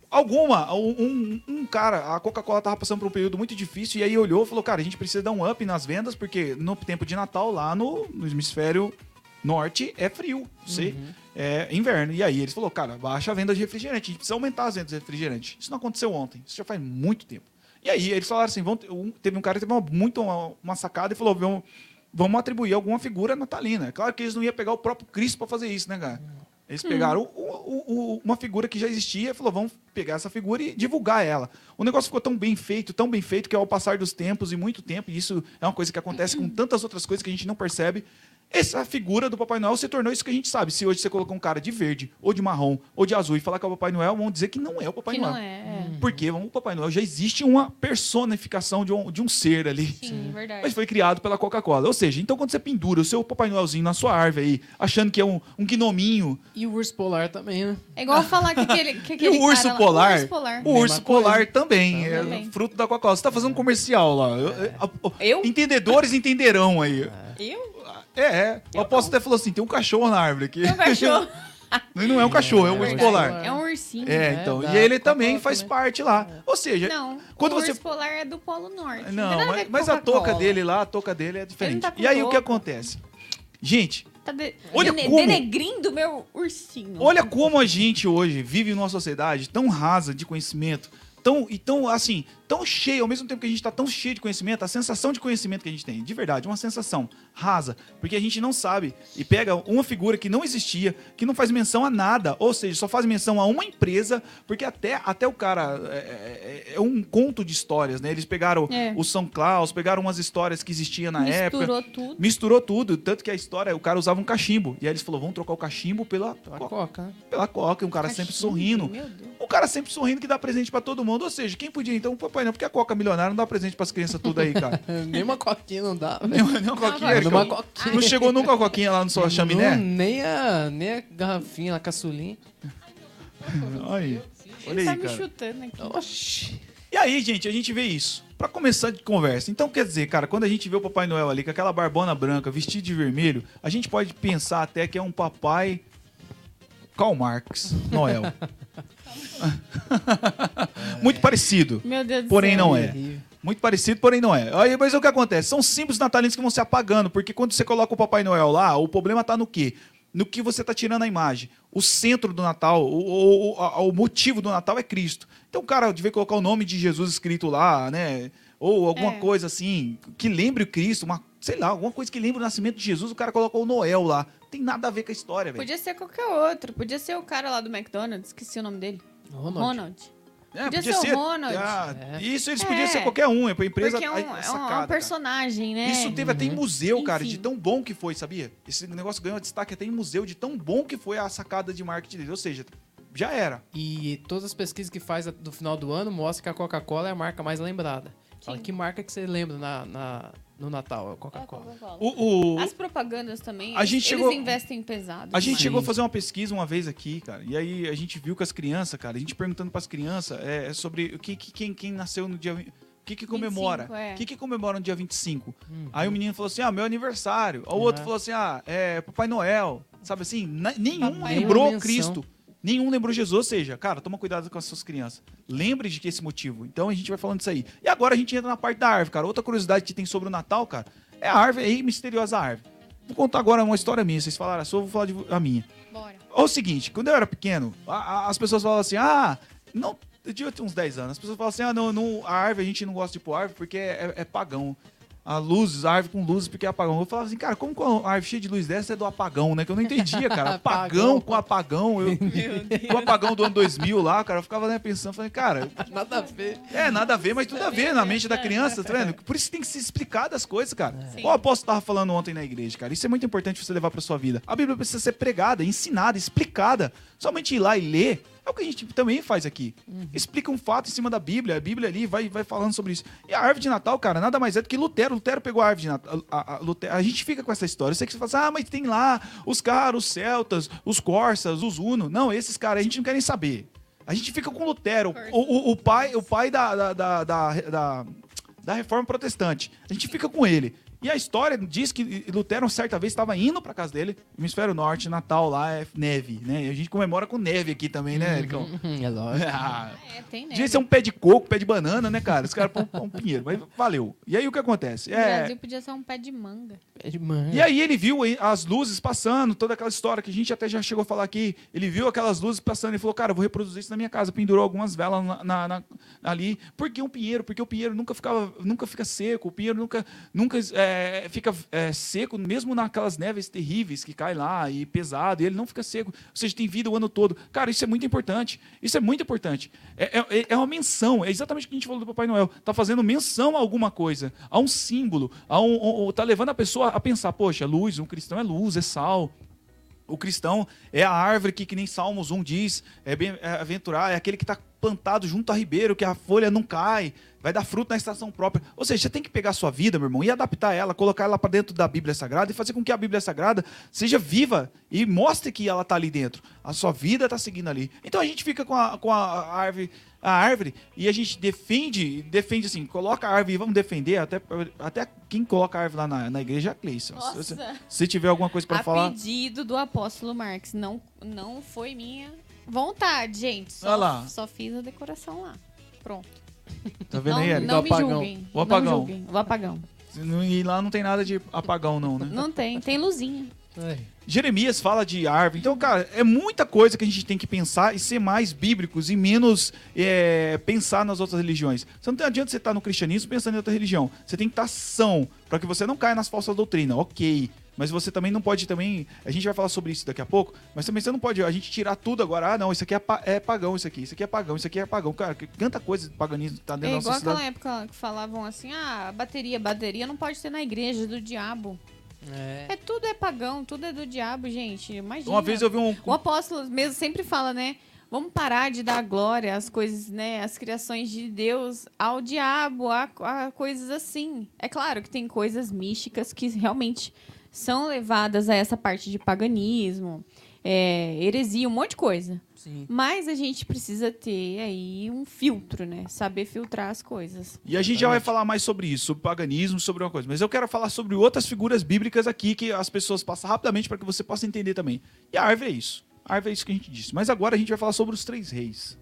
Alguma, um, um- um cara, a Coca-Cola tava passando por um período muito difícil e aí olhou e falou: Cara, a gente precisa dar um up nas vendas, porque no tempo de Natal lá no, no hemisfério norte é frio, sei, é inverno. E aí eles falou: Cara, baixa a venda de refrigerante, a gente precisa aumentar as vendas de refrigerante. Isso não aconteceu ontem, isso já faz muito tempo. E aí eles falaram assim: vão um- teve um cara que teve uma, muito uma, uma sacada e falou: vamos, vamos atribuir alguma figura natalina. É claro que eles não iam pegar o próprio Cristo para fazer isso, né, cara? Eles pegaram o- o- o- uma figura que já existia e falou, vamos pegar essa figura e divulgar ela. O negócio ficou tão bem feito, tão bem feito, que ao passar dos tempos e muito tempo, e isso é uma coisa que acontece com tantas outras coisas que a gente não percebe, essa figura do Papai Noel se tornou isso que a gente sabe. Se hoje você colocar um cara de verde, ou de marrom, ou de azul e falar que é o Papai Noel, vão dizer que não é o Papai que Noel. não é. é. Porque vamos, o Papai Noel já existe uma personificação de um, de um ser ali. Sim, verdade. Mas foi criado pela Coca-Cola. Ou seja, então quando você pendura o seu Papai Noelzinho na sua árvore aí, achando que é um, um gnominho, E o urso polar também, né? É igual falar que aquele, que *laughs* E aquele o urso cara lá- polar? O urso polar. O urso polar também, é Também. fruto da Coca-Cola. Você tá fazendo um comercial lá. Eu- eu- Eu? Entendedores entenderão aí. Eu? É, é. O apóstolo até falou assim: tem um cachorro na árvore aqui. Meu cachorro. *laughs* E não é um cachorro, é um urso Verdade. polar. É um ursinho. É, É, então. E ele também faz também. parte lá. Ou seja, Não, quando o você. urso polar é do Polo Norte. Não, tem nada a mas, mas a touca dele lá, a touca dele é diferente. tá e aí o que acontece? Gente, Tá de... Olha dene- como- denegrindo meu ursinho. Olha como a gente hoje vive numa sociedade tão rasa de conhecimento, tão, e tão, assim, tão cheia, ao mesmo tempo que a gente está tão cheio de conhecimento, a sensação de conhecimento que a gente tem, de verdade, uma sensação rasa, porque a gente não sabe e pega uma figura que não existia, que não faz menção a nada, ou seja, só faz menção a uma empresa, porque até, até o cara é, é- é um conto de histórias, né? Eles pegaram É. o São Claus, pegaram umas histórias que existiam na época. Misturou tudo. Misturou tudo, tanto que a história, o cara usava um cachimbo. E aí eles falaram, vamos trocar o cachimbo pela, Pela co- coca, né? pela coca, um cara sempre Cachimbo, sorrindo. Meu Deus. O cara sempre sorrindo que dá presente pra todo mundo. Ou seja, quem podia então, papai não, porque a coca milionária não dá presente pras crianças tudo aí, cara. *laughs* Nem uma coquinha não dá, velho. nem, nem uma coquinha. Erika. Numa coquinha. Não chegou nunca a coquinha lá no sua chaminé? Não, nem, a, nem a garrafinha, a caçulinha. Aí. Olha Ele tá aí, me cara. chutando aqui. Oxi. E aí, gente, a gente vê isso. Pra começar de conversa. Então, quer dizer, cara, quando a gente vê o Papai Noel ali com aquela barbona branca, vestido de vermelho, a gente pode pensar até que é um papai Karl Marx Noel. *laughs* *laughs* Muito parecido. Meu Deus do Porém, céu. não é. Muito parecido, porém não é. Aí, mas o que acontece? São símbolos natalinos que vão se apagando, porque quando você coloca o Papai Noel lá, o problema tá no quê? No que você tá tirando a imagem. O centro do Natal, o, o, a- o motivo do Natal é Cristo. Então o cara devia colocar o nome de Jesus escrito lá, né? Ou alguma É. coisa assim, que lembre o Cristo, uma, sei lá, alguma coisa que lembre o nascimento de Jesus, o cara colocou o Noel lá. Tem nada a ver com a história, velho. Podia ser qualquer outro. Podia ser o cara lá do McDonald's, esqueci o nome dele. Ronald. Ronald. É, podia ser o Ronald. Ah, É. Isso eles É. podiam ser qualquer um, é pra empresa. Porque é um, é um- é um sacada, cara. personagem, né? Isso teve até em museu, cara, Enfim. de tão bom que foi, sabia? Esse negócio ganhou destaque até em museu, de tão bom que foi a sacada de marketing dele. Ou seja, já era. E todas as pesquisas que faz do final do ano mostram que a Coca-Cola é a marca mais lembrada. Fala Sim. que marca que você lembra na, na- no Natal, é Coca-Cola. Coca-Cola. O, o- As propagandas também, A gente eles chegou- investem pesado. a gente demais. chegou a fazer uma pesquisa uma vez aqui, cara, e aí a gente viu com as crianças, cara, a gente perguntando pras crianças é, é sobre o que, que- quem, quem nasceu no dia. O que, que comemora? 25, é. O que, que comemora no dia 25? Uhum. Aí o menino falou assim: ah, meu aniversário. Aí o outro falou assim: ah, é Papai Noel. Sabe assim? Nenhum Papai lembrou. Cristo. Nenhum lembrou Jesus. Ou seja, cara, toma cuidado com as suas crianças. Lembre de que esse motivo. Então a gente vai falando disso aí. E agora a gente entra na parte da árvore, cara. Outra curiosidade que tem sobre o Natal, cara, é a árvore aí, misteriosa árvore. Vou contar agora uma história minha. Vocês falaram a sua, eu vou falar de, a minha. Bora. Olha o seguinte, quando eu era pequeno, a- a- as pessoas falavam assim, ah, não, eu devia ter uns 10 anos, as pessoas falavam assim, ah, não, não, a árvore, a gente não gosta de pôr árvore porque é, é pagão. A luzes, a árvore com luzes porque é apagão. Eu falava assim, cara, como que uma árvore cheia de luz dessa é do apagão, né? Que eu não entendia, cara. *laughs* Apagão com apagão. Eu, com o apagão do ano 2000 lá, cara, eu ficava né, pensando, falei, cara, Nada a ver. é, nada a ver, mas tudo a ver na mente da criança, tá vendo? Por isso tem que se explicar das coisas, cara. Sim. O apóstolo tava falando ontem na igreja, cara. Isso é muito importante você levar pra sua vida. A Bíblia precisa ser pregada, ensinada, explicada. Somente ir lá e ler É o que a gente também faz aqui. Explica um fato em cima da Bíblia, a Bíblia ali vai, vai falando sobre isso. E a árvore de Natal, cara, nada mais é do que Lutero. Lutero pegou a árvore de Natal. A, a- Lutero- a gente fica com essa história. Eu sei que você fala assim, ah, mas tem lá os caras, os celtas, os corsas, os uno. Não, esses caras a gente não quer nem saber. A gente fica com Lutero, o, o- o pai, o pai da, da, da, da- da reforma protestante. A gente fica com ele. E a história diz que Lutero, certa vez, estava indo para casa dele, hemisfério norte, Natal lá é neve, né? E a gente comemora com neve aqui também, né, Ericão? *laughs* É lógico. *laughs* Ah, É, tem neve. Devia ser um pé de coco, pé de banana, né, cara? Os caras põem um pinheiro, mas valeu. E aí o que acontece? É, Brasil podia ser um pé de manga. É de manhã. e aí ele viu as luzes passando, toda aquela história que a gente até já chegou a falar aqui. Ele viu aquelas luzes passando e falou, cara, vou reproduzir isso na minha casa. Pendurou algumas velas na, na- na- ali. Por que um pinheiro? Porque o pinheiro nunca, ficava, nunca fica seco. O pinheiro nunca, nunca é, fica é, seco, mesmo naquelas neves terríveis que cai lá e pesado. E ele não fica seco. Ou seja, tem vida o ano todo. Cara, isso é muito importante. Isso é muito importante. É, é, é uma menção. É exatamente o que a gente falou do Papai Noel. Tá fazendo menção a alguma coisa, a um símbolo, a um, um- um- tá levando a pessoa a pensar, poxa, luz, um cristão é luz, é sal. O cristão é a árvore que, que nem Salmos 1 diz, é bem é aventurar, é aquele que está plantado junto a ribeiro, que a folha não cai, vai dar fruto na estação própria. Ou seja, você tem que pegar a sua vida, meu irmão, e adaptar ela, colocar ela para dentro da Bíblia Sagrada e fazer com que a Bíblia Sagrada seja viva e mostre que ela está ali dentro. A sua vida está seguindo ali. Então a gente fica com a, com a árvore, a árvore e a gente defende, defende assim, coloca a árvore e vamos defender, até, até quem coloca a árvore lá na, na igreja é a Cleice. ó. Se, se- tiver alguma coisa para falar... pedido do apóstolo Marx. Não, não foi minha vontade, gente. Só, Olha lá. só fiz a decoração lá. Pronto. Tá vendo não aí, Eric? não O me apagão. julguem. O apagão. Não julguem. O apagão. E lá não tem nada de apagão, não, né? Não tem. Tem luzinha. Ai. Jeremias fala de árvore. Então, cara, é muita coisa que a gente tem que pensar e ser mais bíblicos e menos é, pensar nas outras religiões. Você não tem adianta você estar no cristianismo pensando em outra religião. Você tem que estar são, para que você não caia nas falsas doutrinas. Ok. Mas você também não pode também. A gente vai falar sobre isso daqui a pouco. Mas também você não pode a gente tirar tudo agora. Ah, não, isso aqui é, pa- é pagão, isso aqui, isso aqui é pagão, isso aqui é pagão. Cara, tanta coisa de paganismo tá dentro É da igual nossa cidade. aquela época que falavam assim: ah, bateria, bateria não pode ser na igreja do diabo. É. É tudo é pagão, tudo é do diabo, gente. Imagina. Uma vez eu vi um. O apóstolo mesmo sempre fala, né? Vamos parar de dar glória às coisas, né? Às criações de Deus, ao diabo, a, a coisas assim. É claro que tem coisas místicas que realmente são levadas a essa parte de paganismo, é, heresia, um monte de coisa. Sim. Mas a gente precisa ter aí um filtro, né? Saber filtrar as coisas. E a gente já vai falar mais sobre isso, sobre paganismo, sobre uma coisa. Mas eu quero falar sobre outras figuras bíblicas aqui que as pessoas passam rapidamente para que você possa entender também. E a árvore é isso. A árvore é isso que a gente disse. Mas agora a gente vai falar sobre os três reis.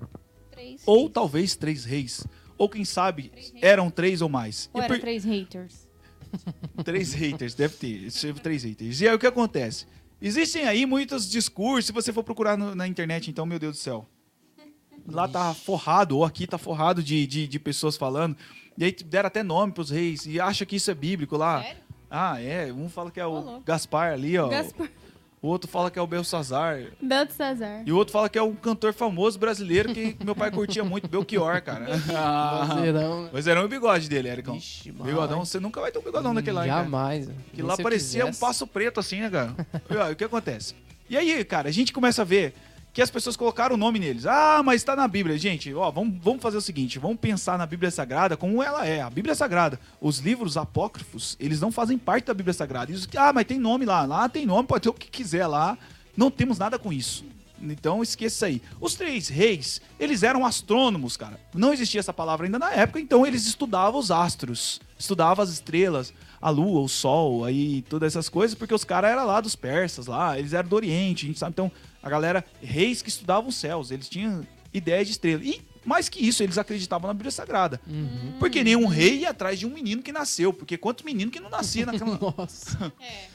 Três. Ou talvez três reis. Ou quem sabe eram três ou mais. Ou E era por- três haters? Três haters, deve ter. Teve três haters. E aí o que acontece? Existem aí muitos discursos, se você for procurar no- na internet, então, meu Deus do céu. Lá tá forrado, ou aqui tá forrado de, de, de pessoas falando. E aí deram até nome pros reis. E acha que isso é bíblico lá. Sério? Ah, é. Um fala que é o louco. Gaspar ali, ó. Gaspar. O outro fala que é o Belsazar. Belsazar. E o outro fala que é um cantor famoso brasileiro que meu pai curtia muito, Belchior, cara. Ah, *laughs* Vozeirão. Mas era o bigode dele, Ericão. Ixi, Bigodão, mas- você nunca vai ter um bigodão daquele lá, cara. Jamais. Que lá parecia um quisesse. passo preto assim, né, cara? E, ó, o que acontece? E aí, cara, a gente começa a ver que as pessoas colocaram o nome neles. Ah, mas tá na Bíblia. Gente, ó, vamos, vamos fazer o seguinte, vamos pensar na Bíblia Sagrada como ela é. A Bíblia Sagrada, os livros apócrifos, eles não fazem parte da Bíblia Sagrada. Isso, ah, mas tem nome lá. Lá tem nome, pode ter o que quiser lá. Não temos nada com isso. Então esqueça aí. Os três reis, eles eram astrônomos, cara. Não existia essa palavra ainda na época, então eles estudavam os astros, estudavam as estrelas, a lua, o sol, aí todas essas coisas, porque os caras eram lá dos persas, lá, eles eram do Oriente, a gente sabe. Então, a galera, reis que estudavam os céus, eles tinham ideia de estrela. E mais que isso, eles acreditavam na Bíblia Sagrada. Uhum. Porque nenhum rei ia atrás de um menino que nasceu, porque quantos meninos que não nascia *laughs* naquela Nossa. É.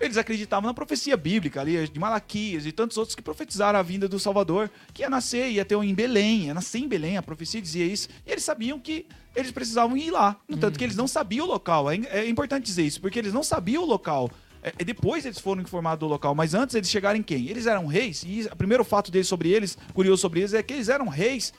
eles acreditavam na profecia bíblica ali, de Malaquias e tantos outros que profetizaram a vinda do Salvador, que ia nascer, ia ter um em Belém, ia nascer em Belém, a profecia dizia isso. E eles sabiam que eles precisavam ir lá. No tanto que eles não sabiam o local. É, é importante dizer isso, porque eles não sabiam o local. É, é depois eles foram informados do local, mas antes eles chegaram em quem? Eles eram reis, e o primeiro fato deles sobre eles, curioso sobre eles, é que eles eram reis.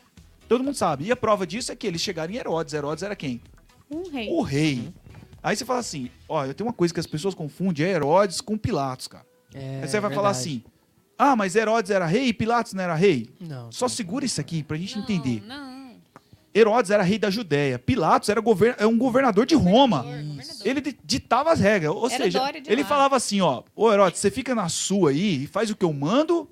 Todo mundo sabe. E a prova disso é que eles chegaram em Herodes. Herodes era quem? Um rei. O rei. Aí você fala assim, ó, eu tenho uma coisa que as pessoas confundem, é Herodes com Pilatos, cara. É, Aí você vai falar verdade. assim, Ah, mas Herodes era rei e Pilatos não era rei? Não. Só segura isso aqui pra gente Não, entender. Não. Herodes era rei da Judéia. Pilatos era gover- é um governador de Roma. Governador. Ele di- ditava as regras. Ou Era seja, ele lá. falava assim, ó, ô Herodes, você fica na sua aí e faz o que eu mando,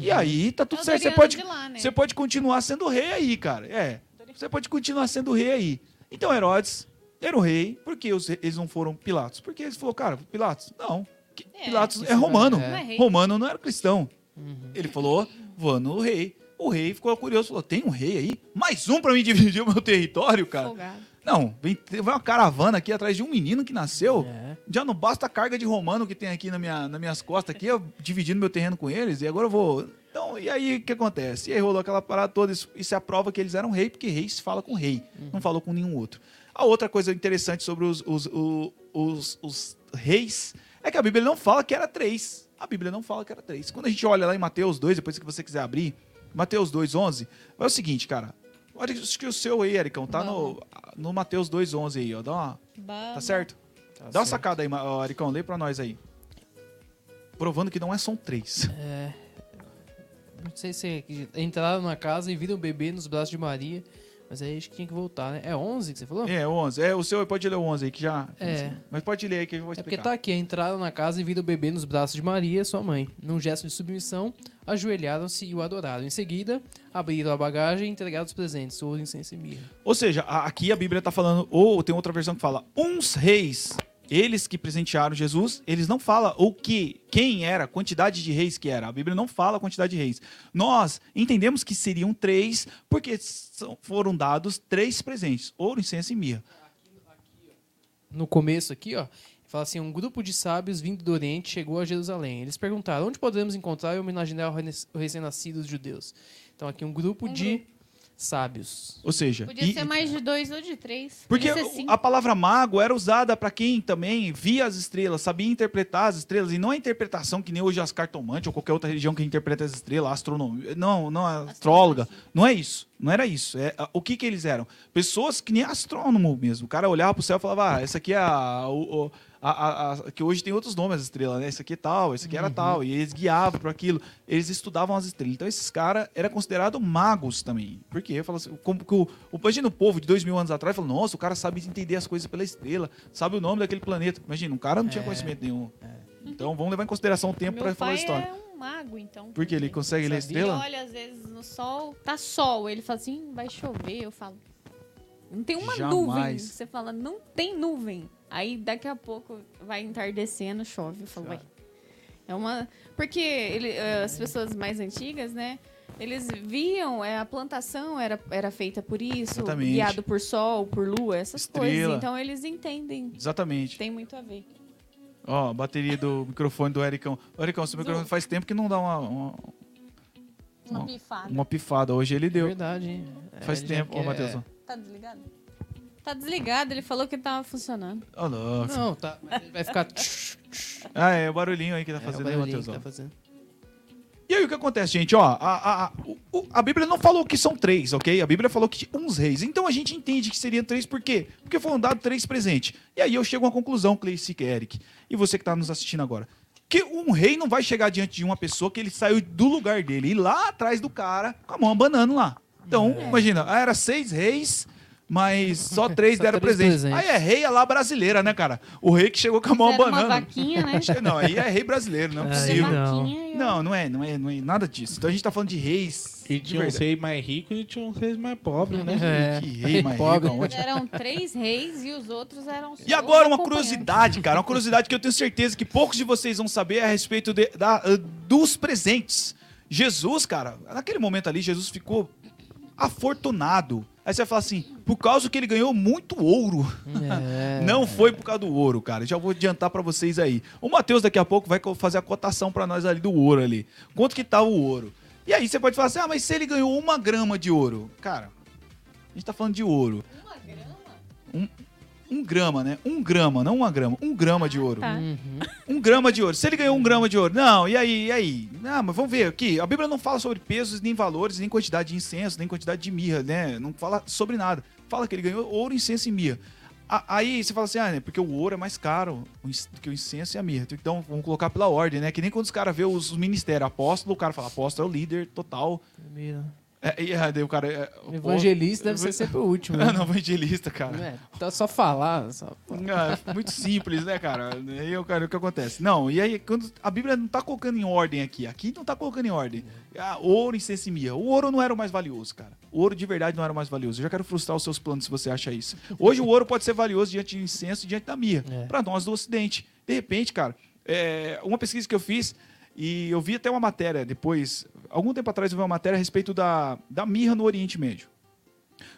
e aí tá tudo É certo. Você pode, de lá, né? você pode continuar sendo rei aí, cara. É. Você pode continuar sendo rei aí. Então Herodes era o rei, por que os eles não foram Pilatos? Porque eles falou, cara, Pilatos, não. É, Pilatos isso é romano. não é- é. Romano não era cristão. Uhum. Ele falou, vou no rei. O rei ficou curioso, falou, tem um rei aí? Mais um pra mim dividir o meu território, cara? Folgado. Não, vem, vem uma caravana aqui atrás de um menino que nasceu. É. Já não basta a carga de romano que tem aqui na minha, nas minhas costas, aqui, eu dividindo meu terreno com eles, e agora eu vou. Então, e aí o que acontece? E aí rolou aquela parada toda, isso, isso é a prova que eles eram rei, porque rei se fala com rei, não falou com nenhum outro. A outra coisa interessante sobre os, os, os, os reis é que a Bíblia não fala que era três. A Bíblia não fala que era três. Quando a gente olha lá em Mateus 2, depois que você quiser abrir, Mateus 2, 11, vai o seguinte, cara. Olha que o seu aí, Ericão, tá no, no Mateus 2, 11 aí, ó. Dá uma, Tá certo? Dá uma certo. sacada aí, ó, Aricão, lê pra nós aí. Provando que não é são três. É. Não sei se é- entraram na casa e viram o bebê nos braços de Maria. Mas aí acho que tinha que voltar, né? É 11 que você falou? É, 11. É, o seu pode ler o 11 aí, que já... É. Mas pode ler aí que eu vou É porque explicar. tá aqui, entraram na casa e viram o bebê nos braços de Maria, sua mãe. Num gesto de submissão, ajoelharam-se e o adoraram. Em seguida, abriram a bagagem e entregaram os presentes, ouro, incenso e mirra. Ou seja, aqui a Bíblia tá falando, ou tem outra versão que fala, uns reis, eles que presentearam Jesus, eles não falam o que, quem era, a quantidade de reis que era. A Bíblia não fala a quantidade de reis. Nós entendemos que seriam três, porque foram dados três presentes, ouro, incenso e mirra. No começo aqui, ó, fala assim: um grupo de sábios vindo do Oriente chegou a Jerusalém. Eles perguntaram: onde podemos encontrar e homenagear o rene- o recém-nascido dos judeus? Então, aqui um grupo Um de sábios. Ou seja... Podia e- ser mais de dois ou de três. Porque a palavra mago era usada para quem também via as estrelas, sabia interpretar as estrelas, e não a interpretação que nem hoje as cartomantes ou qualquer outra religião que interpreta as estrelas, a astronomia. Não, não, a astróloga. Não é isso. Não era isso. É, o que, que eles eram? Pessoas que nem astrônomo mesmo. O cara olhava pro céu e falava: Ah, essa aqui é a. o- o- a- a- a- que hoje tem outros nomes as estrelas, né? Esse aqui é tal, esse aqui era tal. E eles guiavam para aquilo. Eles estudavam as estrelas. Então esses caras eram considerados magos também. Porque eu falo assim, como que o, imagina o povo de dois mil anos atrás falou: Nossa, o cara sabe entender as coisas pela estrela, sabe o nome daquele planeta. Imagina, um cara não tinha É. conhecimento nenhum. Então vamos levar em consideração o tempo para falar a história. é um mago, então. Porque ele consegue ler a Sabia? Ele estrela? olha às vezes no sol, tá sol. Ele fala assim, vai chover. Eu falo, não tem uma Jamais. nuvem. Você fala, não tem nuvem. Aí daqui a pouco vai entardecendo, chove. Eu falo, vai. É uma. Porque ele, eh, as pessoas mais antigas, né? Eles viam, é, a plantação era, era feita por isso, Exatamente. guiado por sol, por lua, essas Estrela. coisas. Então eles entendem. Exatamente. Tem muito a ver. Ó, a bateria do microfone do Ericão. Ô, Ericão, seu microfone faz tempo que não dá uma, uma, Uma Ó, pifada. uma pifada. Hoje ele É deu. verdade, hein? É, Faz ele já tempo, ó, quer- Matheus. Tá desligado? Tá desligado, ele falou que tava funcionando. Ó, louco. Não, tá. mas ele Vai ficar. Ah, é o barulhinho aí que tá É, o fazendo aí, barulhinho Matheus. que ó. tá fazendo. E aí o que acontece, gente? Ó, a, a, a, o- a Bíblia não falou que são três, ok? A Bíblia falou que uns reis. Então a gente entende que seriam três, por quê? Porque foram dados três presentes. E aí eu chego a uma conclusão, Cleice e Eric. E você que tá nos assistindo agora. Que um rei não vai chegar diante de uma pessoa que ele saiu do lugar dele, ir lá atrás do cara com a mão abanando lá. Então, imagina, ah, era seis reis, mas *laughs* só três Só deram três presente. presentes. Aí é rei a lá brasileira, né, cara? O rei que chegou com a mão Era uma abanando. vaquinha, né? *laughs* Não, aí é rei brasileiro, não é Aí possível. não. Não, não é, não é, não é nada disso. Então a gente tá falando de reis. E de tinha verdade. reis mais ricos e tinha uns reis mais pobres, né? É. Que rei mais Pobre. rico, aonde? Eram três reis e os outros eram só E agora uma curiosidade, cara, uma curiosidade que eu tenho certeza que poucos de vocês vão saber a respeito de- da- uh, dos presentes. Jesus, cara, naquele momento ali, Jesus ficou afortunado. Aí você vai falar assim, por causa que ele ganhou muito ouro. É. Não foi por causa do ouro, cara. Já vou adiantar pra vocês aí. O Matheus daqui a pouco vai fazer a cotação pra nós ali do ouro ali. Quanto que tá o ouro? E aí você pode falar assim, ah, mas se ele ganhou uma grama de ouro. Cara, a gente tá falando de ouro. Uma grama? Um grama, né? Um grama, não uma grama. Um grama de ouro. Tá. Uhum. Um grama de ouro. Se ele ganhou um grama de ouro. Não, e aí, e aí? Não, mas vamos ver aqui. A Bíblia não fala sobre pesos, nem valores, nem quantidade de incenso, nem quantidade de mirra, né? Não fala sobre nada. Fala que ele ganhou ouro, incenso e mirra. a- aí você fala assim, ah, né, porque o ouro é mais caro do que o incenso e a mirra. Então vamos colocar pela ordem, né? Que nem quando os caras vê os, os ministérios, apóstolo, o cara fala, apóstolo é o líder total. Primeiro. É, e aí o cara. É, evangelista deve ser sempre o último. *laughs* Né? não, evangelista, cara. É, tá só falar. Só... Ah, muito simples, né, cara? E aí, cara, o que acontece? Não, e aí, quando a Bíblia não tá colocando em ordem aqui, aqui não tá colocando em ordem. Ah, ouro, incenso e mirra. O ouro não era o mais valioso, cara. O ouro de verdade não era o mais valioso. Eu já quero frustrar os seus planos se você acha isso. Hoje o ouro pode ser valioso diante do incenso e diante da mirra. É. Pra nós do Ocidente. De repente, cara, é, uma pesquisa que eu fiz, e eu vi até uma matéria depois, algum tempo atrás eu vi uma matéria a respeito da, da mirra no Oriente Médio.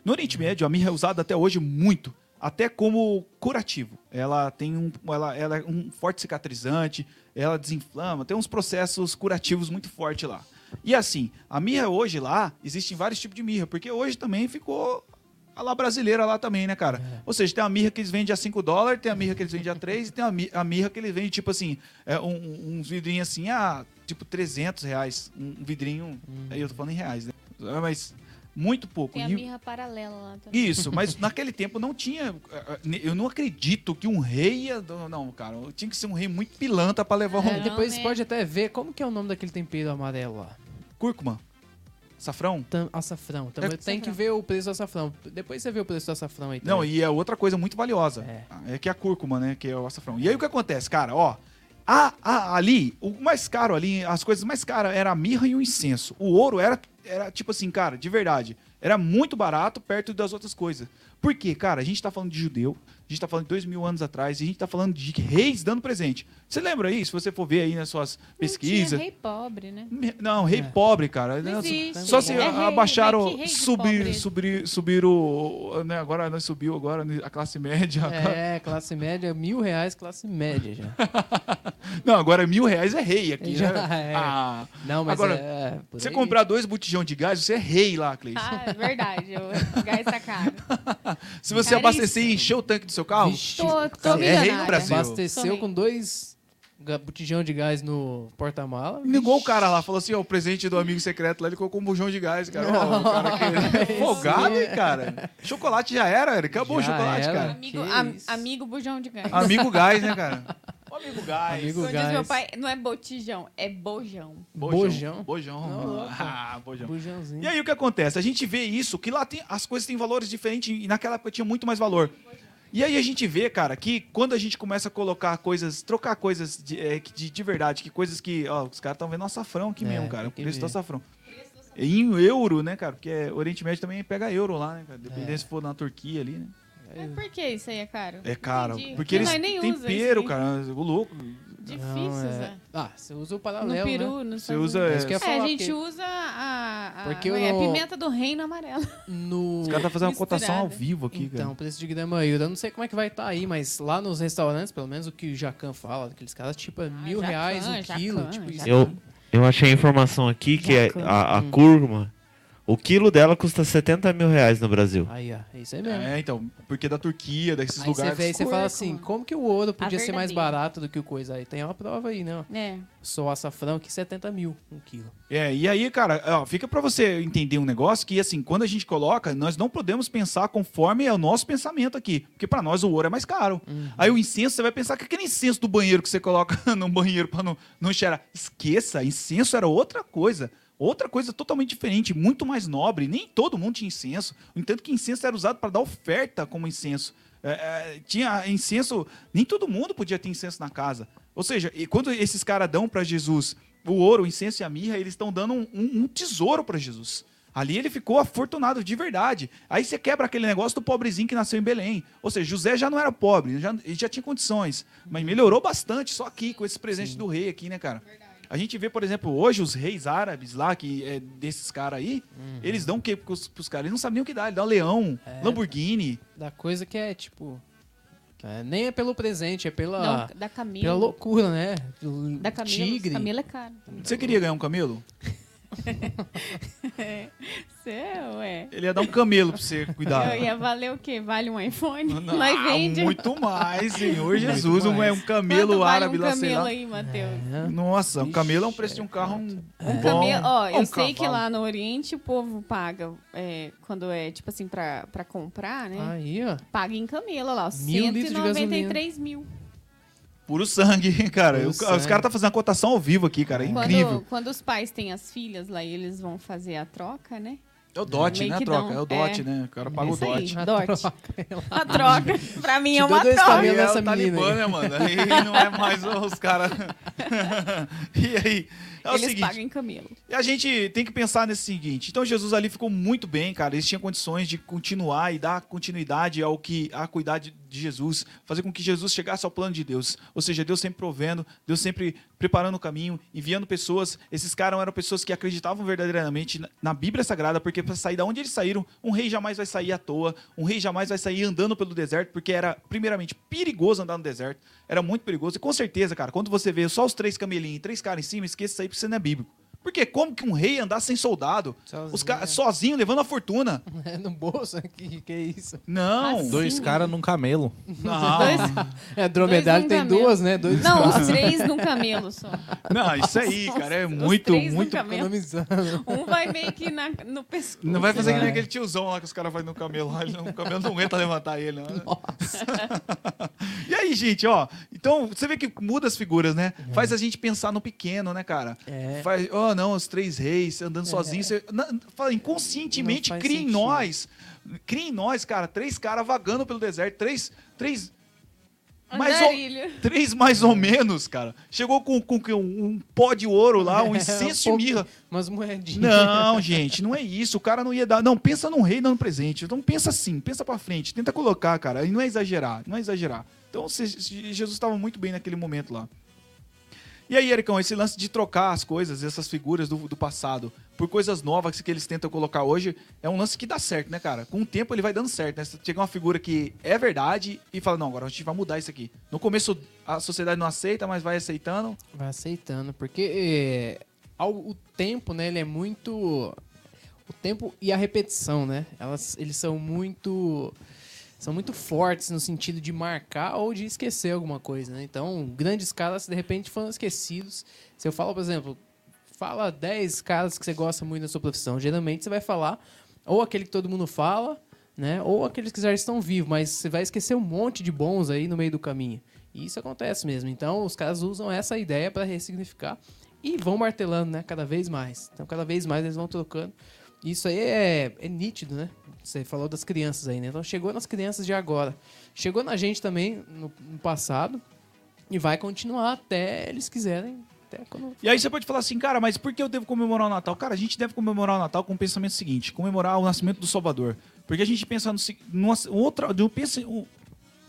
No Oriente Médio, a mirra é usada até hoje muito, até como curativo. Ela tem um, ela, ela é um forte cicatrizante, ela desinflama, tem uns processos curativos muito fortes lá. E assim, a mirra hoje lá, existem vários tipos de mirra, porque hoje também ficou a lá brasileira lá também, né, cara? Ou seja, tem a mirra que eles vendem a 5 dólares, tem a mirra que eles vendem a 3 e tem a mi- a mirra que eles vendem, tipo assim, é, um- uns vidrinhos assim a, tipo, 300 reais. Um vidrinho, aí eu tô falando em reais, né? Mas muito pouco. Tem a E- mirra paralela lá também. isso, mas *laughs* naquele tempo não tinha. eh, eh, Eu não acredito que um rei ia. Não, cara, tinha que ser um rei muito pilantra pra levar um É, Não, depois né? você pode até ver como que é o nome daquele tempero amarelo lá. cúrcuma. Safrão? Tam, açafrão. Também É, tem que açafrão. ver o preço do açafrão. Depois você vê o preço do açafrão aí. Não, também. e é outra coisa muito valiosa. É. É, que é a cúrcuma, né? Que é o açafrão. E aí o que acontece, cara? Ó, a, a- ali, o mais caro ali, as coisas mais caras era a mirra e o incenso. O ouro era, era tipo assim, cara, de verdade. Era muito barato perto das outras coisas. Por quê, cara? A gente tá falando de judeu, gente tá falando de dois mil anos atrás, e a gente tá falando de reis dando presente. Você lembra aí, se você for ver aí nas suas Não pesquisas? tinha rei pobre, né? Não, rei É. pobre, cara. Não Não, existe. Só se É abaixaram, que rei de subir, subir, subir o. Né, agora nós subiu agora a classe média. É, classe média, mil reais, classe média já. *laughs* Não, agora mil reais é rei aqui. Já né? é. Ah, Não, mas Agora, é. por você comprar dois botijão de gás, você é rei lá, Cleiton. Ah, é verdade. O gás tá caro. *laughs* Se você caríssimo. abastecer e encher o tanque do seu carro, Vixe, Tô, tô é rei no. Brasil. abasteceu com dois botijão de gás no porta-mala. ligou o cara lá, falou assim: ó, o presente do amigo secreto lá, ele colocou um bujão de gás, cara. Ó, o cara que... *laughs* Folgado, hein, cara? Chocolate já era, ele acabou Já o chocolate, era. cara. Amigo, isso. amigo bujão de gás. Amigo gás, né, cara? O *laughs* amigo gás. Amigo Como gás. diz meu pai, não é botijão, é bojão. Bojão. Bojão. Não, louco. *laughs* Ah, bojão. Bujãozinho. E aí o que acontece? A gente vê isso, que lá tem, as coisas têm valores diferentes e naquela época tinha muito mais valor. E aí a gente vê, cara, que quando a gente começa a colocar coisas, trocar coisas de, é, de, de verdade, que coisas que, ó, os caras estão vendo açafrão aqui É, mesmo, cara, o preço do açafrão. Em euro, né, cara? Porque é, Oriente Médio também pega euro lá, né, cara? Dependendo É. se for na Turquia ali, né? Mas por que isso aí é caro? É caro. Entendi. Porque eles nem usa tempero, cara, o louco. Difícil Não, é-. Ah, você usa o No paralelo, peru, né? no Você usa, É É, a gente porque usa a, a, Porque é, a no- pimenta do reino amarela. no... Os caras tá fazendo uma cotação ao vivo aqui, Então, cara. preço de grama eu não sei como é que vai estar aí, mas lá nos restaurantes, pelo menos o que o Jacan fala, aqueles caras, tipo, é mil Jacan, reais um Jacan, quilo. Tipo, Jacan. Eu, eu achei a informação aqui que é a, a Hum. O quilo dela custa 70 mil reais no Brasil. Aí, ó, é isso aí mesmo. É, então, porque da Turquia, desses Aí você lugares. vê e você fala assim, como que o ouro podia ser mais barato do que o coisa aí? Tem uma prova aí, não. É. Só açafrão aqui, 70 mil um quilo. É, e aí, cara, ó, fica pra você entender um negócio que, assim, quando a gente coloca, nós não podemos pensar conforme é o nosso pensamento aqui. Porque pra nós o ouro é mais caro. Aí o incenso, você vai pensar que aquele incenso do banheiro que você coloca *laughs* no banheiro pra não, não cheirar. Esqueça, incenso era outra coisa. Outra coisa totalmente diferente, muito mais nobre. Nem todo mundo tinha incenso. No entanto, que incenso era usado para dar oferta como incenso. É, é, tinha incenso, nem todo mundo podia ter incenso na casa. Ou seja, e quando esses caras dão para Jesus o ouro, o incenso e a mirra, eles estão dando um, um- um tesouro para Jesus. Ali ele ficou afortunado de verdade. Aí você quebra aquele negócio do pobrezinho que nasceu em Belém. Ou seja, José já não era pobre, já, ele já tinha condições. Mas melhorou bastante só aqui, com esse presente do rei aqui, né, cara? A gente vê, por exemplo, hoje os reis árabes lá, que é desses caras aí, eles dão o quê pros, pros caras? Eles não sabem nem o que dá. Eles dão leão, É. Lamborghini. Da coisa que é, tipo... é, nem é pelo presente, é pela, Não, da Camila. pela loucura, né? Do Da Camila. Tigre. Camila é caro. Você queria ganhar um camelo? *laughs* *laughs* Você, é, ué. Ele ia dar um camelo pra você cuidar. Eu ia valer o quê? Vale um iPhone? Não, Nós vende. muito mais, Senhor Jesus. Um, é um Quanto camelo vale árabe um lá, camelo lá. aí, Matheus? É. Nossa, um camelo é um preço de um carro um, Um bom. camelo, ó, eu um sei que cavalo. lá no Oriente o povo paga, é, quando é, tipo assim, pra, pra comprar, né? Aí, ó. Paga em camelo, lá, ó, Mil litros de 193 mil. Puro sangue, *laughs* cara. Puro Os caras tá fazendo a cotação ao vivo aqui, cara. É incrível. Quando, quando os pais têm as filhas lá e eles vão fazer a troca, né? É o dote, né? A troca. É o dote, É. né? O cara paga o Isso aí. dote. A Dote. troca. *laughs* A troca, pra mim, é uma troca. é o Talibã, né, mano? Aí não é mais os caras. *laughs* e aí? É o Eles seguinte. pagam em camelo. E a gente tem que pensar nesse seguinte. Então Jesus ali ficou muito bem, cara. Eles tinham condições de continuar e dar continuidade ao que a cuidar de, de Jesus, fazer com que Jesus chegasse ao plano de Deus. Ou seja, Deus sempre provendo, Deus sempre preparando o caminho, enviando pessoas. Esses caras eram pessoas que acreditavam verdadeiramente na, na Bíblia Sagrada, porque para sair da onde eles saíram, um rei jamais vai sair à toa, um rei jamais vai sair andando pelo deserto, porque era primeiramente perigoso andar no deserto. Era muito perigoso. E com certeza, cara, quando você vê só os três camelinhos e três caras em cima, esqueça isso aí porque você não é bíblico. Porque como que um rei andar sem soldado? Sozinho, os ca- é. sozinho, levando a fortuna? *laughs* É no bolso aqui, que isso? Não. Assim. Dois caras num camelo. Não. Dois- É, dromedário tem camelo. duas, né? Dois Não, os três num camelo só. Não, isso aí, cara, é Os muito, muito. camelo. economizando. Um vai meio que na- no pescoço. Não vai fazer que nem Vai. aquele tiozão lá que os caras fazem no camelo lá. O camelo não aguenta levantar ele. Não. *laughs* e aí, gente, ó. Então, você vê que muda as figuras, né? Faz a gente pensar no pequeno, né, cara? É. Faz, oh, não, os três reis andando. Você, na- fala, inconscientemente, cria em nós. Cria em nós, cara, três caras vagando pelo deserto. Três. Três. Mais ou, três mais ou menos, cara. Chegou com, com, com um, um pó de ouro lá, um *laughs* É, incenso um de mirra. Umas moedinhas. Não, gente, não é isso. O cara não ia dar. Não, pensa num rei dando presente. Então pensa assim, pensa pra frente. Tenta colocar, cara. E não é exagerar, não é exagerar. Então se- se- Jesus estava muito bem naquele momento lá. E aí, Ericão, esse lance de trocar as coisas, essas figuras do, do passado, por coisas novas que eles tentam colocar hoje, é um lance que dá certo, né, cara? Com o tempo ele vai dando certo, né? Você chega uma figura que é verdade e fala, não, agora a gente vai mudar isso aqui. No começo a sociedade não aceita, mas vai aceitando. Vai aceitando, porque é, ao- o tempo, né, ele é muito... O tempo e a repetição, né? Elas, eles são muito... São muito fortes no sentido de marcar ou de esquecer alguma coisa, né? Então, grandes caras, de repente, foram esquecidos. Se eu falo, por exemplo, fala 10 caras que você gosta muito da sua profissão. Geralmente, você vai falar ou aquele que todo mundo fala, né? Ou aqueles que já estão vivos, mas você vai esquecer um monte de bons aí no meio do caminho. E isso acontece mesmo. Então, os caras usam essa ideia para ressignificar e vão martelando, né? Cada vez mais. Então, cada vez mais eles vão trocando. Isso aí é, é nítido, né? Você falou das crianças aí, né? Então, chegou nas crianças de agora. Chegou na gente também no, no passado e vai continuar até eles quiserem. Até quando... E aí você pode falar assim, cara, mas por que eu devo comemorar o Natal? Cara, a gente deve comemorar o Natal com o pensamento seguinte: comemorar o nascimento do Salvador. Porque a gente pensa no, numa outra, um- pense,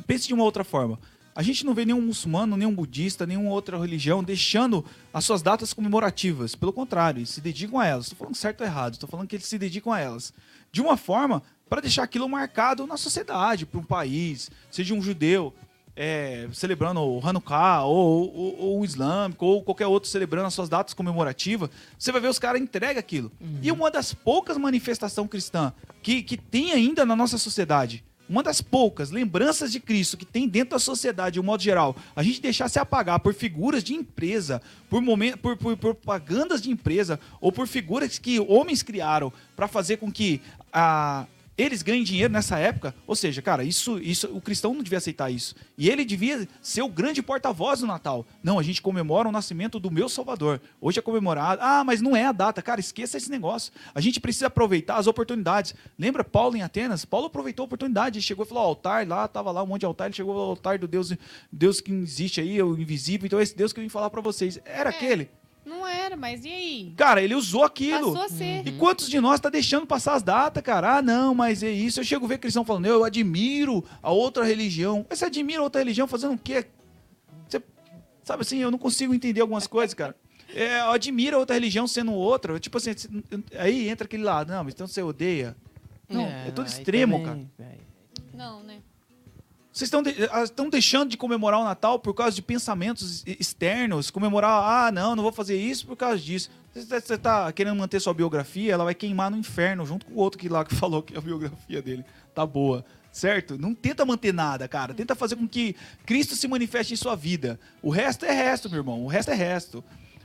pense de uma outra forma. A gente não vê nenhum muçulmano, nenhum budista, nenhuma outra religião deixando as suas datas comemorativas. Pelo contrário, eles se dedicam a elas. Estou falando certo ou errado, estou falando que eles se dedicam a elas. De uma forma para deixar aquilo marcado na sociedade, para um país, seja um judeu é, celebrando o Hanukkah, ou, ou- ou o islâmico, ou qualquer outro celebrando as suas datas comemorativas, você vai ver os caras entregam aquilo. E uma das poucas manifestações cristã que, que tem ainda na nossa sociedade, uma das poucas lembranças de Cristo que tem dentro da sociedade, de um modo geral, a gente deixar se apagar por figuras de empresa, por, momen- por, por- por propagandas de empresa, ou por figuras que homens criaram para fazer com que a, eles ganhem dinheiro nessa época. Ou seja, cara, isso, isso, o cristão não devia aceitar isso. E ele devia ser o grande porta-voz do Natal. Não, a gente comemora o nascimento do meu Salvador. Hoje é comemorado. Ah, mas não é a data. Cara, esqueça esse negócio. A gente precisa aproveitar as oportunidades. Lembra Paulo em Atenas? Paulo aproveitou a oportunidade. Ele chegou e falou: altar lá, tava lá um monte de altar. Ele chegou ao altar do Deus, Deus que existe aí, o invisível. Então, esse Deus que eu vim falar para vocês. Era É. aquele. Não era, mas e aí? Cara, ele usou aquilo. Passou a ser. E quantos de nós tá deixando passar as datas, cara? Ah, não, mas é isso. Eu chego a ver cristão falando, eu admiro a outra religião. Mas você admira a outra religião fazendo o quê? Você, sabe assim, eu não consigo entender algumas coisas, cara. É, eu admiro a outra religião sendo outra. Tipo assim, aí entra aquele lado. Não, mas então você odeia. Não, é, todo aí extremo, também, cara. Não, né? Vocês estão de- ah, estão deixando de comemorar o Natal por causa de pensamentos externos, comemorar, ah, não, não vou fazer isso por causa disso. Você você tá querendo manter sua biografia, ela vai queimar no inferno, junto com o outro que lá que *laughs* falou que a biografia dele tá boa. Certo? Não tenta manter nada, cara. Tenta fazer com que Cristo se manifeste em sua vida. O resto é resto, meu irmão. O resto é resto.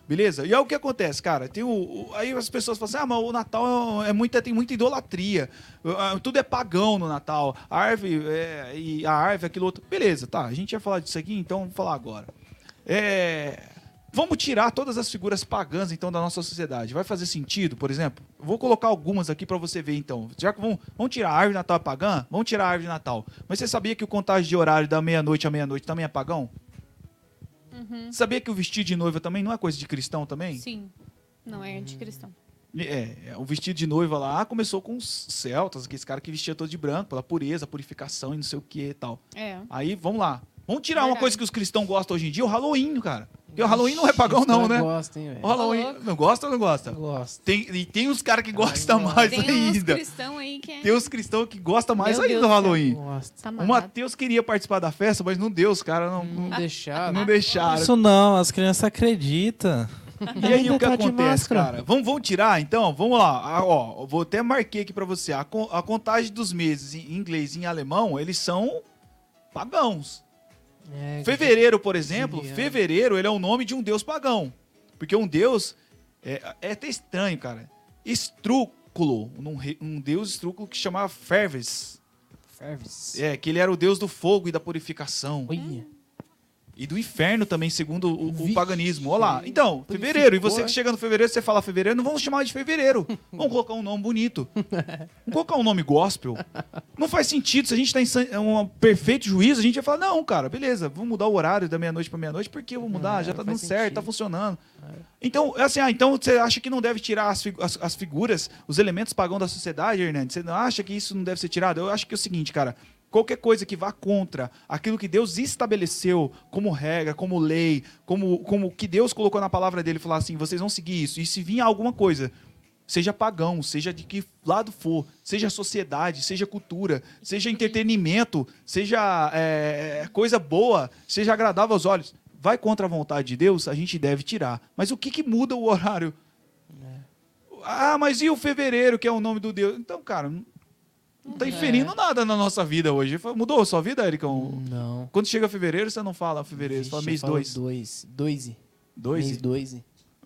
Beleza? E aí o que acontece, cara? Tem o, o- aí as pessoas falam assim: ah, mas o Natal é, é muita, tem muita idolatria. Ah, Tudo é pagão no Natal. A árvore, é, e a árvore, aquilo outro. Beleza, tá. A gente ia falar disso aqui, então vamos falar agora. É, vamos tirar todas as figuras pagãs, então, da nossa sociedade. Vai fazer sentido, por exemplo? Vou colocar algumas aqui pra você ver, então. Já que vamos, vamos tirar a árvore de Natal é pagã? Vamos tirar a árvore de Natal. Mas você sabia que o contagem de horário da meia-noite à meia-noite também é pagão? Sabia que o vestido de noiva também não é coisa de cristão também? Sim. Não é anticristão. É, é, o vestido de noiva lá começou com os celtas, aqueles caras que vestia todo de branco, pela pureza, purificação e não sei o que e tal. É. Aí, vamos lá. Vamos tirar uma Verdade. coisa que os cristãos gostam hoje em dia, o Halloween, cara. Porque o Halloween não é pagão, não, né? Gosta, hein, O? Halloween. louco. Não gosta ou não gosta? Gosta. Tem, e tem os caras que gostam gosto. mais Tem uns ainda. cristãos aí que é. Tem os cristãos que gostam mais Meu ainda Deus do. Halloween. Gosta. Tá O. Matheus queria participar da festa, mas não deu, os caras não, Não não, deixaram. não deixaram. Isso não, as crianças acreditam. E aí o que Tá acontece, cara? Vamos, vamos tirar, então? Vamos lá. Ah, ó, vou até marquei aqui pra você. A, con- a contagem dos meses em inglês e em alemão, eles são pagãos. É, Fevereiro, por exemplo, Juliano. fevereiro, ele é o nome de um deus pagão. Porque um deus é, é até estranho, cara. Estrúculo, um, um deus estrúculo que chamava Ferves. Ferves. É, que ele era o deus do fogo e da purificação. Olha. E do inferno também, segundo o, o paganismo. Olha lá. Então, fevereiro. E você é? que chega no fevereiro, você fala fevereiro, não vamos chamar de fevereiro. *laughs* Vamos colocar um nome bonito. Vamos colocar um nome gospel. Não faz sentido. Se a gente tá em é um perfeito juízo, a gente vai falar, não, cara, beleza, vamos mudar o horário da meia-noite pra meia-noite, porque eu vou mudar, É, já tá dando certo, tá sentido. funcionando. Então, é assim, ah, então você acha que não deve tirar as, as- as figuras, os elementos pagãos da sociedade, Hernandes? Você não acha que isso não deve ser tirado? Eu acho que é o seguinte, cara. Qualquer coisa que vá contra aquilo que Deus estabeleceu como regra, como lei, como, como que Deus colocou na palavra dele, falar assim, vocês vão seguir isso. E se vir alguma coisa, seja pagão, seja de que lado for, seja sociedade, seja cultura, seja entretenimento, seja é, coisa boa, seja agradável aos olhos, vai contra a vontade de Deus, a gente deve tirar. Mas o que, que muda o horário? Ah, mas e o fevereiro, que é o nome do Deus? Então, cara, não, tá inferindo nada na nossa vida hoje. Mudou a sua vida, Ericão? Não. Quando chega fevereiro, você não fala fevereiro, você fala Vixe, mês eu falo 2. Dois. Dois. Dois? Mês dois.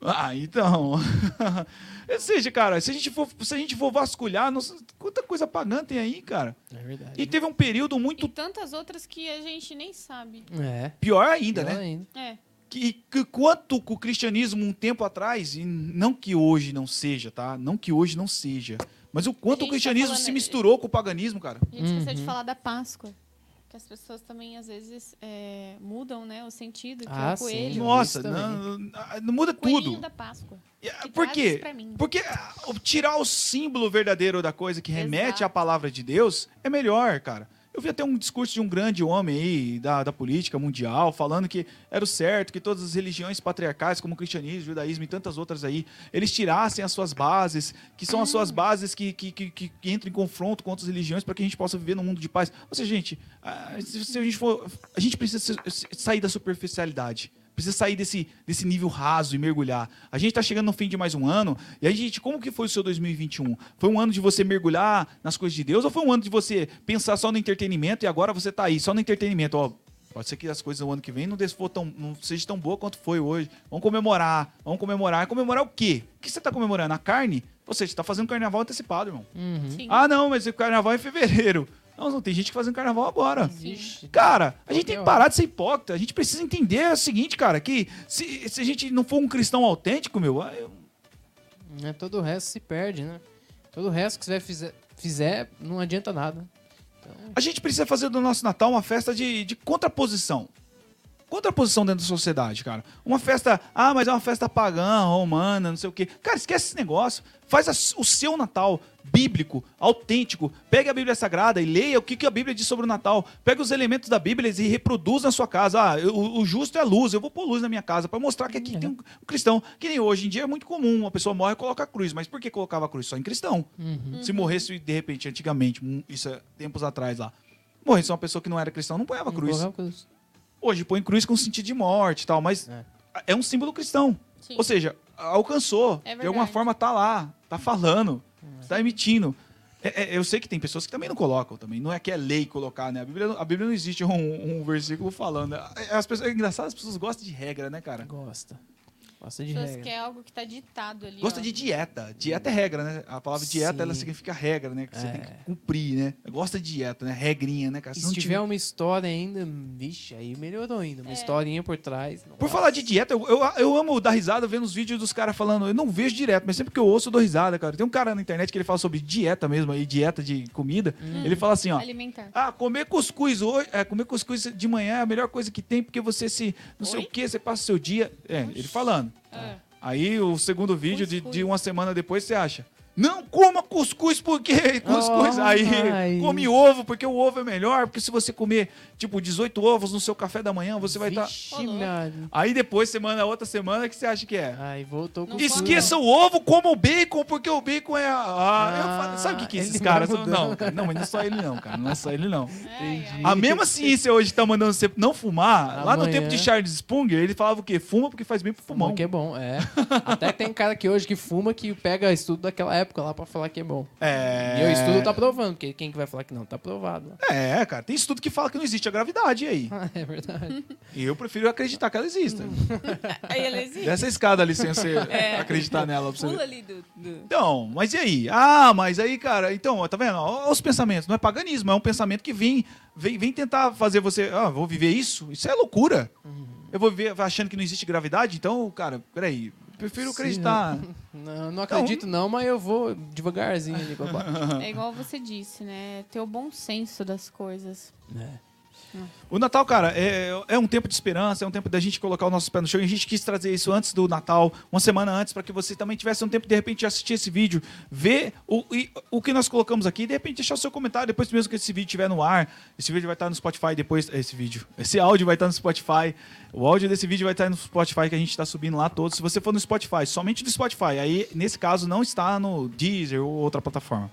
Ah, então. *laughs* Ou seja, cara, se a gente for, se a gente for vasculhar, nossa, quanta coisa pagã tem aí, cara. É verdade. E teve um período E muito tantas outras que a gente nem sabe. É. pior ainda, pior né? ainda. É. Que, que quanto o cristianismo um tempo atrás, e não que hoje não seja, tá? Não que hoje não seja. Mas o quanto o tá cristianismo falando- se misturou com o paganismo, cara. A gente esqueceu de Uhum. falar da Páscoa. Que as pessoas também, às vezes, é, mudam né, o sentido, que é Ah, o sim. coelho. Nossa, também. não, não muda Coelhinho tudo. da Páscoa. E, Que Por quê? Porque ah, o- tirar o símbolo verdadeiro da coisa que remete Exato. à palavra de Deus é melhor, cara. Eu vi até um discurso de um grande homem aí da, da política mundial falando que era o certo que todas as religiões patriarcais, como o cristianismo, o judaísmo e tantas outras aí, eles tirassem as suas bases, que são as suas bases que, que, que, que- entram em confronto com outras religiões para que a gente possa viver num mundo de paz. Ou seja, gente, ah, se, a gente for. A gente precisa sair da superficialidade. Precisa sair desse, desse nível raso e mergulhar. A gente está chegando no fim de mais um ano. E a gente, como que foi o seu 2021? Foi um ano de você mergulhar nas coisas de Deus ou foi um ano de você pensar só no entretenimento e agora você tá aí, só no entretenimento? Ó, pode ser que as coisas do ano que vem não, tão, não seja tão boa quanto foi hoje. Vamos comemorar. Vamos comemorar. Comemorar o quê? O que você está comemorando? A carne? Ou seja, você está fazendo carnaval antecipado, irmão. Uhum. Ah, não, mas o carnaval é em fevereiro. Não, não, tem gente que fazendo carnaval agora. Vixe. Cara, a gente tem que parar de ser hipócrita. A gente precisa entender o seguinte, cara, que se, se a gente não for um cristão autêntico, meu, eu- É, todo o resto se perde, né? Todo o resto que você fizer, fizer não adianta nada. Então, a gente precisa fazer do nosso Natal uma festa de, de contraposição. Contraposição dentro da sociedade, cara. Uma festa, ah, mas é uma festa pagã, romana, não sei o quê. Cara, esquece esse negócio. Faz a- o seu Natal bíblico, autêntico. Pegue a Bíblia Sagrada e leia o que, que a Bíblia diz sobre o Natal. Pega os elementos da Bíblia e reproduz na sua casa. Ah, eu- o, o justo é a luz, eu vou pôr luz na minha casa para mostrar que aqui tem um, um cristão. Que nem hoje em dia é muito comum, uma pessoa morre e coloca a cruz. Mas por que colocava a cruz? Só em cristão. uhum. Se morresse de repente, antigamente, isso é tempos atrás lá. Morrer se uma pessoa que não era cristão não ponhava cruz. Colocar cruz. Hoje põe cruz com sentido de morte e tal, mas É. é, um símbolo cristão. Sim. Ou seja, alcançou. É de alguma forma tá lá, tá falando, tá emitindo. É- é- eu sei que tem pessoas que também não colocam também. Não é que é lei colocar, né? A Bíblia, a Bíblia não existe um, um versículo falando. É, As pessoas, é engraçado, as pessoas gostam de regra, né, cara? Gosta. Gosta de As pessoas regra. querem algo que tá ditado ali. Gosta ó. de dieta. Dieta é regra, né? A palavra dieta, ela significa regra, né? Que você É. tem que cumprir, né? Gosta de dieta, né? Regrinha, né, cara? Se não se tiver tiver- uma história ainda, vixe, aí melhorou ainda. Uma É. historinha por trás. Por nossa. falar de dieta, eu, eu, eu amo dar risada vendo os vídeos dos caras falando. Eu não vejo direto, mas sempre que eu ouço, eu dou risada, cara. Tem um cara na internet que ele fala sobre dieta mesmo, aí, dieta de comida. Hum. Ele fala assim, ó. Alimentar. Ah, comer cuscuz hoje, é, comer cuscuz de manhã é a melhor coisa que tem, porque você se. Não sei Oi? o que, você passa o seu dia. É, ele falando. Ah. Aí o segundo vídeo de, de uma semana depois você acha. Não coma cuscuz porque *laughs* cuscuz. Oh, aí ai. come ovo porque o ovo é melhor, porque se você comer tipo 18 ovos no seu café da manhã, você vai estar. Maria. Aí depois semana outra semana que você acha que é? Ai, voltou com Não. Esqueça o ovo, coma o bacon, porque o bacon é. a- Ah, eu falo- sabe o que, que esses ele caras mudando. Não, cara, não, mas não é só ele não, cara. Não é só ele não. Ai. A mesma ciência hoje tá mandando você não fumar. Lá no Amanhã. tempo de Charles Spurgeon, ele falava o quê? Fuma porque faz bem pro pulmão. que é bom, é. Até tem cara que hoje que fuma que pega estudo daquela época lá pra falar que é bom. É. E o estudo tá provando, porque quem que vai falar que não? Tá provado. É, cara, tem estudo que fala que não existe a gravidade aí. Ah, *laughs* é verdade. E eu prefiro acreditar que ela exista. *laughs* Aí ela existe. Dessa escada ali sem você É. acreditar nela. Pra você ver. Pula ali do. do... Então, mas e aí? Ah, mas aí, cara, então, tá vendo? Ó, os pensamentos. Não é paganismo, é um pensamento que vem, vem, vem tentar fazer você. Ah, vou viver isso? Isso é loucura. Eu vou viver achando que não existe gravidade? Então, cara, peraí. Prefiro Sim, acreditar. *laughs* Não, não acredito não, mas eu vou devagarzinho ali pra baixo. É igual você disse, né? Ter o bom senso das coisas. É. O Natal, cara, é, é um tempo de esperança, é um tempo da gente colocar o nosso pé no chão. E a gente quis trazer isso antes do Natal, uma semana antes, para que você também tivesse um tempo de repente de assistir esse vídeo, ver o, e- o que nós colocamos aqui, de repente deixar o seu comentário depois mesmo que esse vídeo estiver no ar. Esse vídeo vai estar no Spotify depois. Esse vídeo. Esse áudio vai estar no Spotify. O áudio desse vídeo vai estar no Spotify que a gente está subindo lá todos. Se você for no Spotify, somente no Spotify. Aí, nesse caso, não está no Deezer ou outra plataforma.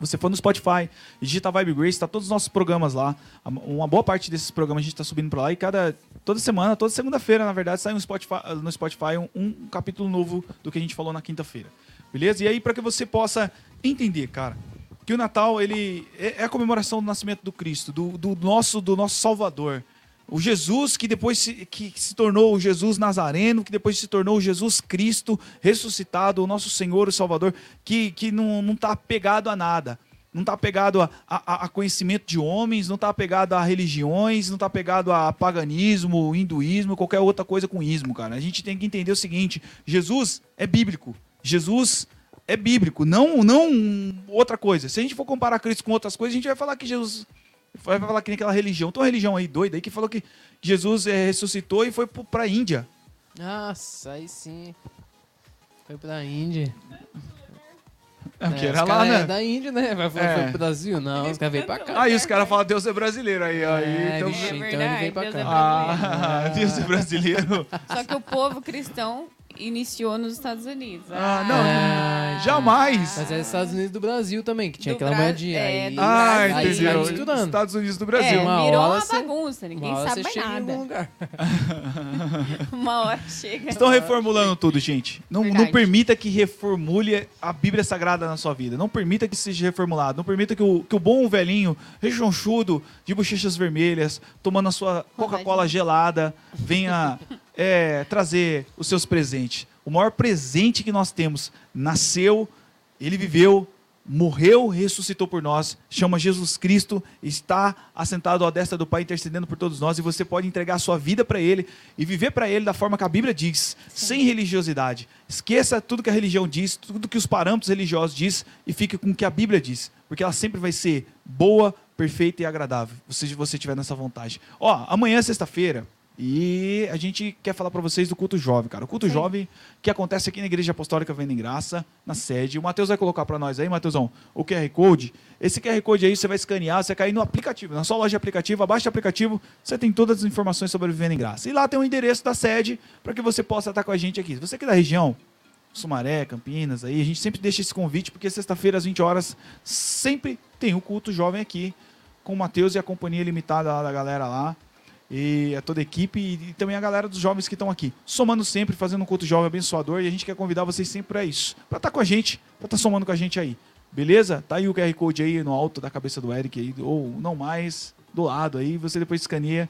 Você for no Spotify, digita Vibe Grace, tá todos os nossos programas lá. Uma boa parte desses programas a gente tá subindo pra lá e cada toda semana, toda segunda-feira, na verdade, sai no Spotify, no Spotify um, um capítulo novo do que a gente falou na quinta-feira. Beleza? E aí para que você possa entender, cara, que o Natal ele é é a comemoração do nascimento do Cristo, do, do nosso do nosso Salvador. O Jesus que depois se, que se tornou o Jesus Nazareno, que depois se tornou o Jesus Cristo ressuscitado, o nosso Senhor e Salvador, que, que não, não tá apegado a nada. Não está apegado a, a, a conhecimento de homens, não está apegado a religiões, não está apegado a paganismo, hinduísmo, qualquer outra coisa com ismo, cara. A gente tem que entender o seguinte: Jesus é bíblico. Jesus é bíblico, não, não outra coisa. Se a gente for comparar Cristo com outras coisas, a gente vai falar que Jesus vai falar que nem aquela religião. Tem uma religião aí doida aí que falou que Jesus eh, ressuscitou e foi pro- pra Índia. Nossa, aí sim. Foi pra Índia. É, que É, era lá, né? É da Índia, né? Vai foi, É. foi pro Brasil? Não, os caras veio pra cá. Aí os caras falam Deus é brasileiro aí. aí É, então... É então ele verdade, veio pra Deus cá. é Ah, *laughs* Deus é brasileiro. Só que o povo cristão iniciou nos Estados Unidos. Ah, não. Ah, Jamais. Mas é Estados Unidos do Brasil também, que tinha Do aquela Bra- moedinha. é, aí, do Ah, misturando. Estados Unidos do É, Brasil. uma virou hora uma bagunça, ninguém Uma hora sabe mais nada. lugar. *laughs* Uma hora chega. Estão reformulando tudo, gente. Não, não permita que reformule a Bíblia Sagrada na sua vida. Não permita que seja reformulado. Não permita que o, que o bom velhinho, rechonchudo, de bochechas vermelhas, tomando a sua Coca-Cola gelada, venha *laughs* é, trazer os seus presentes. O maior presente que nós temos nasceu, ele viveu, morreu, ressuscitou por nós, chama Jesus Cristo, está assentado à destra do Pai intercedendo por todos nós e você pode entregar a sua vida para ele e viver para ele da forma que a Bíblia diz, sem religiosidade. Esqueça tudo que a religião diz, tudo que os parâmetros religiosos diz e fique com o que a Bíblia diz, porque ela sempre vai ser boa, perfeita e agradável, se você tiver nessa vontade. Ó, amanhã sexta-feira, e a gente quer falar para vocês do culto jovem, cara. O culto Sim. jovem que acontece aqui na Igreja Apostólica Vendo em Graça, na sede. O Matheus vai colocar para nós aí, Matheusão, o QR Code. Esse QR Code aí você vai escanear, você vai cair no aplicativo, na sua loja de aplicativo, abaixo do aplicativo, você tem todas as informações sobre Vivendo em Graça. E lá tem o endereço da sede para que você possa estar com a gente aqui. Se você aqui da região, Sumaré, Campinas, aí a gente sempre deixa esse convite, porque sexta-feira às 20 horas sempre tem o culto jovem aqui com o Matheus e a companhia limitada lá da galera lá. E a toda a equipe e, também a galera dos jovens que estão aqui. Somando sempre, fazendo um culto jovem abençoador. E a gente quer convidar vocês sempre para isso. Para estar com a gente, para estar somando com a gente aí. Beleza? Tá aí o QR Code aí no alto da cabeça do Eric aí, ou não mais, do lado aí. Você depois escaneia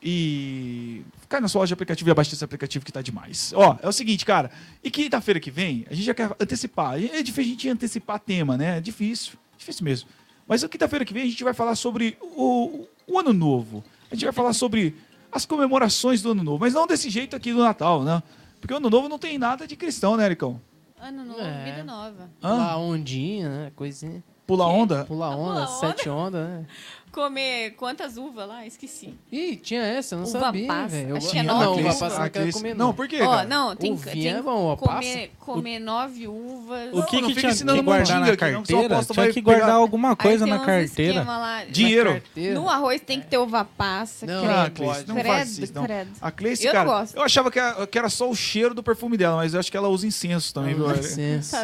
e cai na sua loja de aplicativo e abaixa esse aplicativo que tá demais. Ó, é o seguinte, cara. E quinta-feira que vem, a gente já quer antecipar. É difícil a gente antecipar tema, né? É difícil. Difícil mesmo. Mas quinta-feira que vem a gente vai falar sobre o, o ano novo. A gente vai falar sobre as comemorações do ano novo. Mas não desse jeito aqui do Natal, né? Porque o ano novo não tem nada de cristão, né, Ericão? Ano novo, É. vida nova. Hã? Pular ondinha, né? Coisinha. Pula onda? Pular Ah, onda, pula sete onda, né? *laughs* Comer quantas uvas lá? Esqueci. Ih, tinha essa, eu não Uva sabia, velho. Eu Acho que é não, nove uva uvas. passa não quero comer, não, não. por quê, Ó, não, tem, Uvinha tem é bom, ó, comer, comer nove uvas. O que não que fica tinha ensinando que guardar na não, que carteira? Tinha vai que pegar- guardar alguma coisa na carteira. lá. Dinheiro. Carteira. No arroz tem que ter uva passa. Não, credo. Ah, não Cleice, não credo, faz isso, não. credo. A Cleice, Eu não cara, gosto. eu achava que era, que era só o cheiro do perfume dela, mas eu acho que ela usa incenso também, viu? Licença.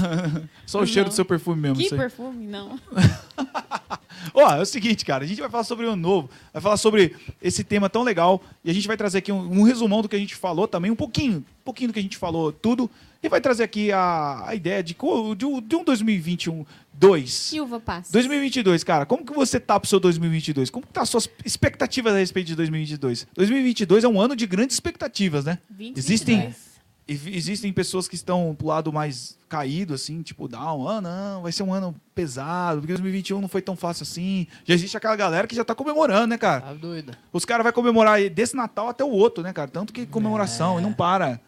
*laughs* Só o cheiro Não. do seu perfume mesmo. Que perfume? Não. *laughs* Ó, é o seguinte, cara, a gente vai falar sobre o ano novo, vai falar sobre esse tema tão legal e a gente vai trazer aqui um, um resumão do que a gente falou também, um pouquinho, um pouquinho do que a gente falou, tudo, e vai trazer aqui a, a ideia de, de, um- de um 2021 2. Que uva passa? 2022, cara, como que você tá pro seu 2022? Como que tá as suas expectativas a respeito de 2022? 2022 é um ano de grandes expectativas, né? 20, Existem- 22. Vi- existem pessoas que estão pro lado mais caído, assim, tipo, down. Ah, não, vai ser um ano pesado, porque 2021 não foi tão fácil assim. Já existe aquela galera que já tá comemorando, né, cara? Tá doida. Os caras vão comemorar desse Natal até o outro, né, cara? Tanto que comemoração, É. e não para.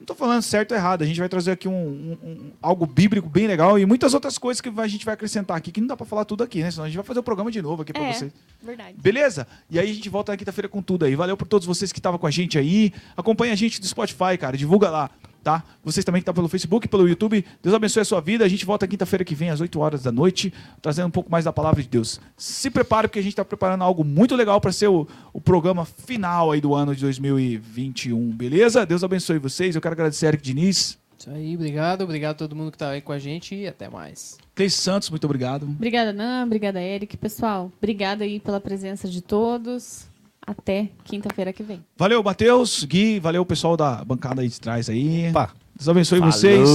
Não tô falando certo ou errado, a gente vai trazer aqui um, um- um- algo bíblico bem legal e muitas outras coisas que a gente vai acrescentar aqui, que não dá pra falar tudo aqui, né? Senão a gente vai fazer o programa de novo aqui pra É. vocês. Verdade. Beleza? E aí a gente volta na quinta-feira com tudo aí. Valeu por todos vocês que estavam com a gente aí. Acompanha a gente do Spotify, cara. Divulga lá, tá? Vocês também que estão pelo Facebook, pelo YouTube. Deus abençoe a sua vida. A gente volta quinta-feira que vem, às 8 horas da noite, trazendo um pouco mais da palavra de Deus. Se prepare, porque a gente está preparando algo muito legal para ser o, o programa final aí do ano de 2021, beleza? Deus abençoe vocês. Eu quero agradecer a Eric Diniz. Isso aí, obrigado. Obrigado a todo mundo que tá aí com a gente e até mais. Cleice Santos, muito obrigado. Obrigada, Nan. Obrigada, Eric. Pessoal, obrigada aí pela presença de todos. Até quinta-feira que vem. Valeu, Matheus, Gui. Valeu, pessoal da bancada aí de trás aí. Opa. Deus abençoe Falou. vocês.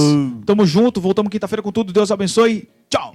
Tamo junto. Voltamos quinta-feira com tudo. Deus abençoe. Tchau.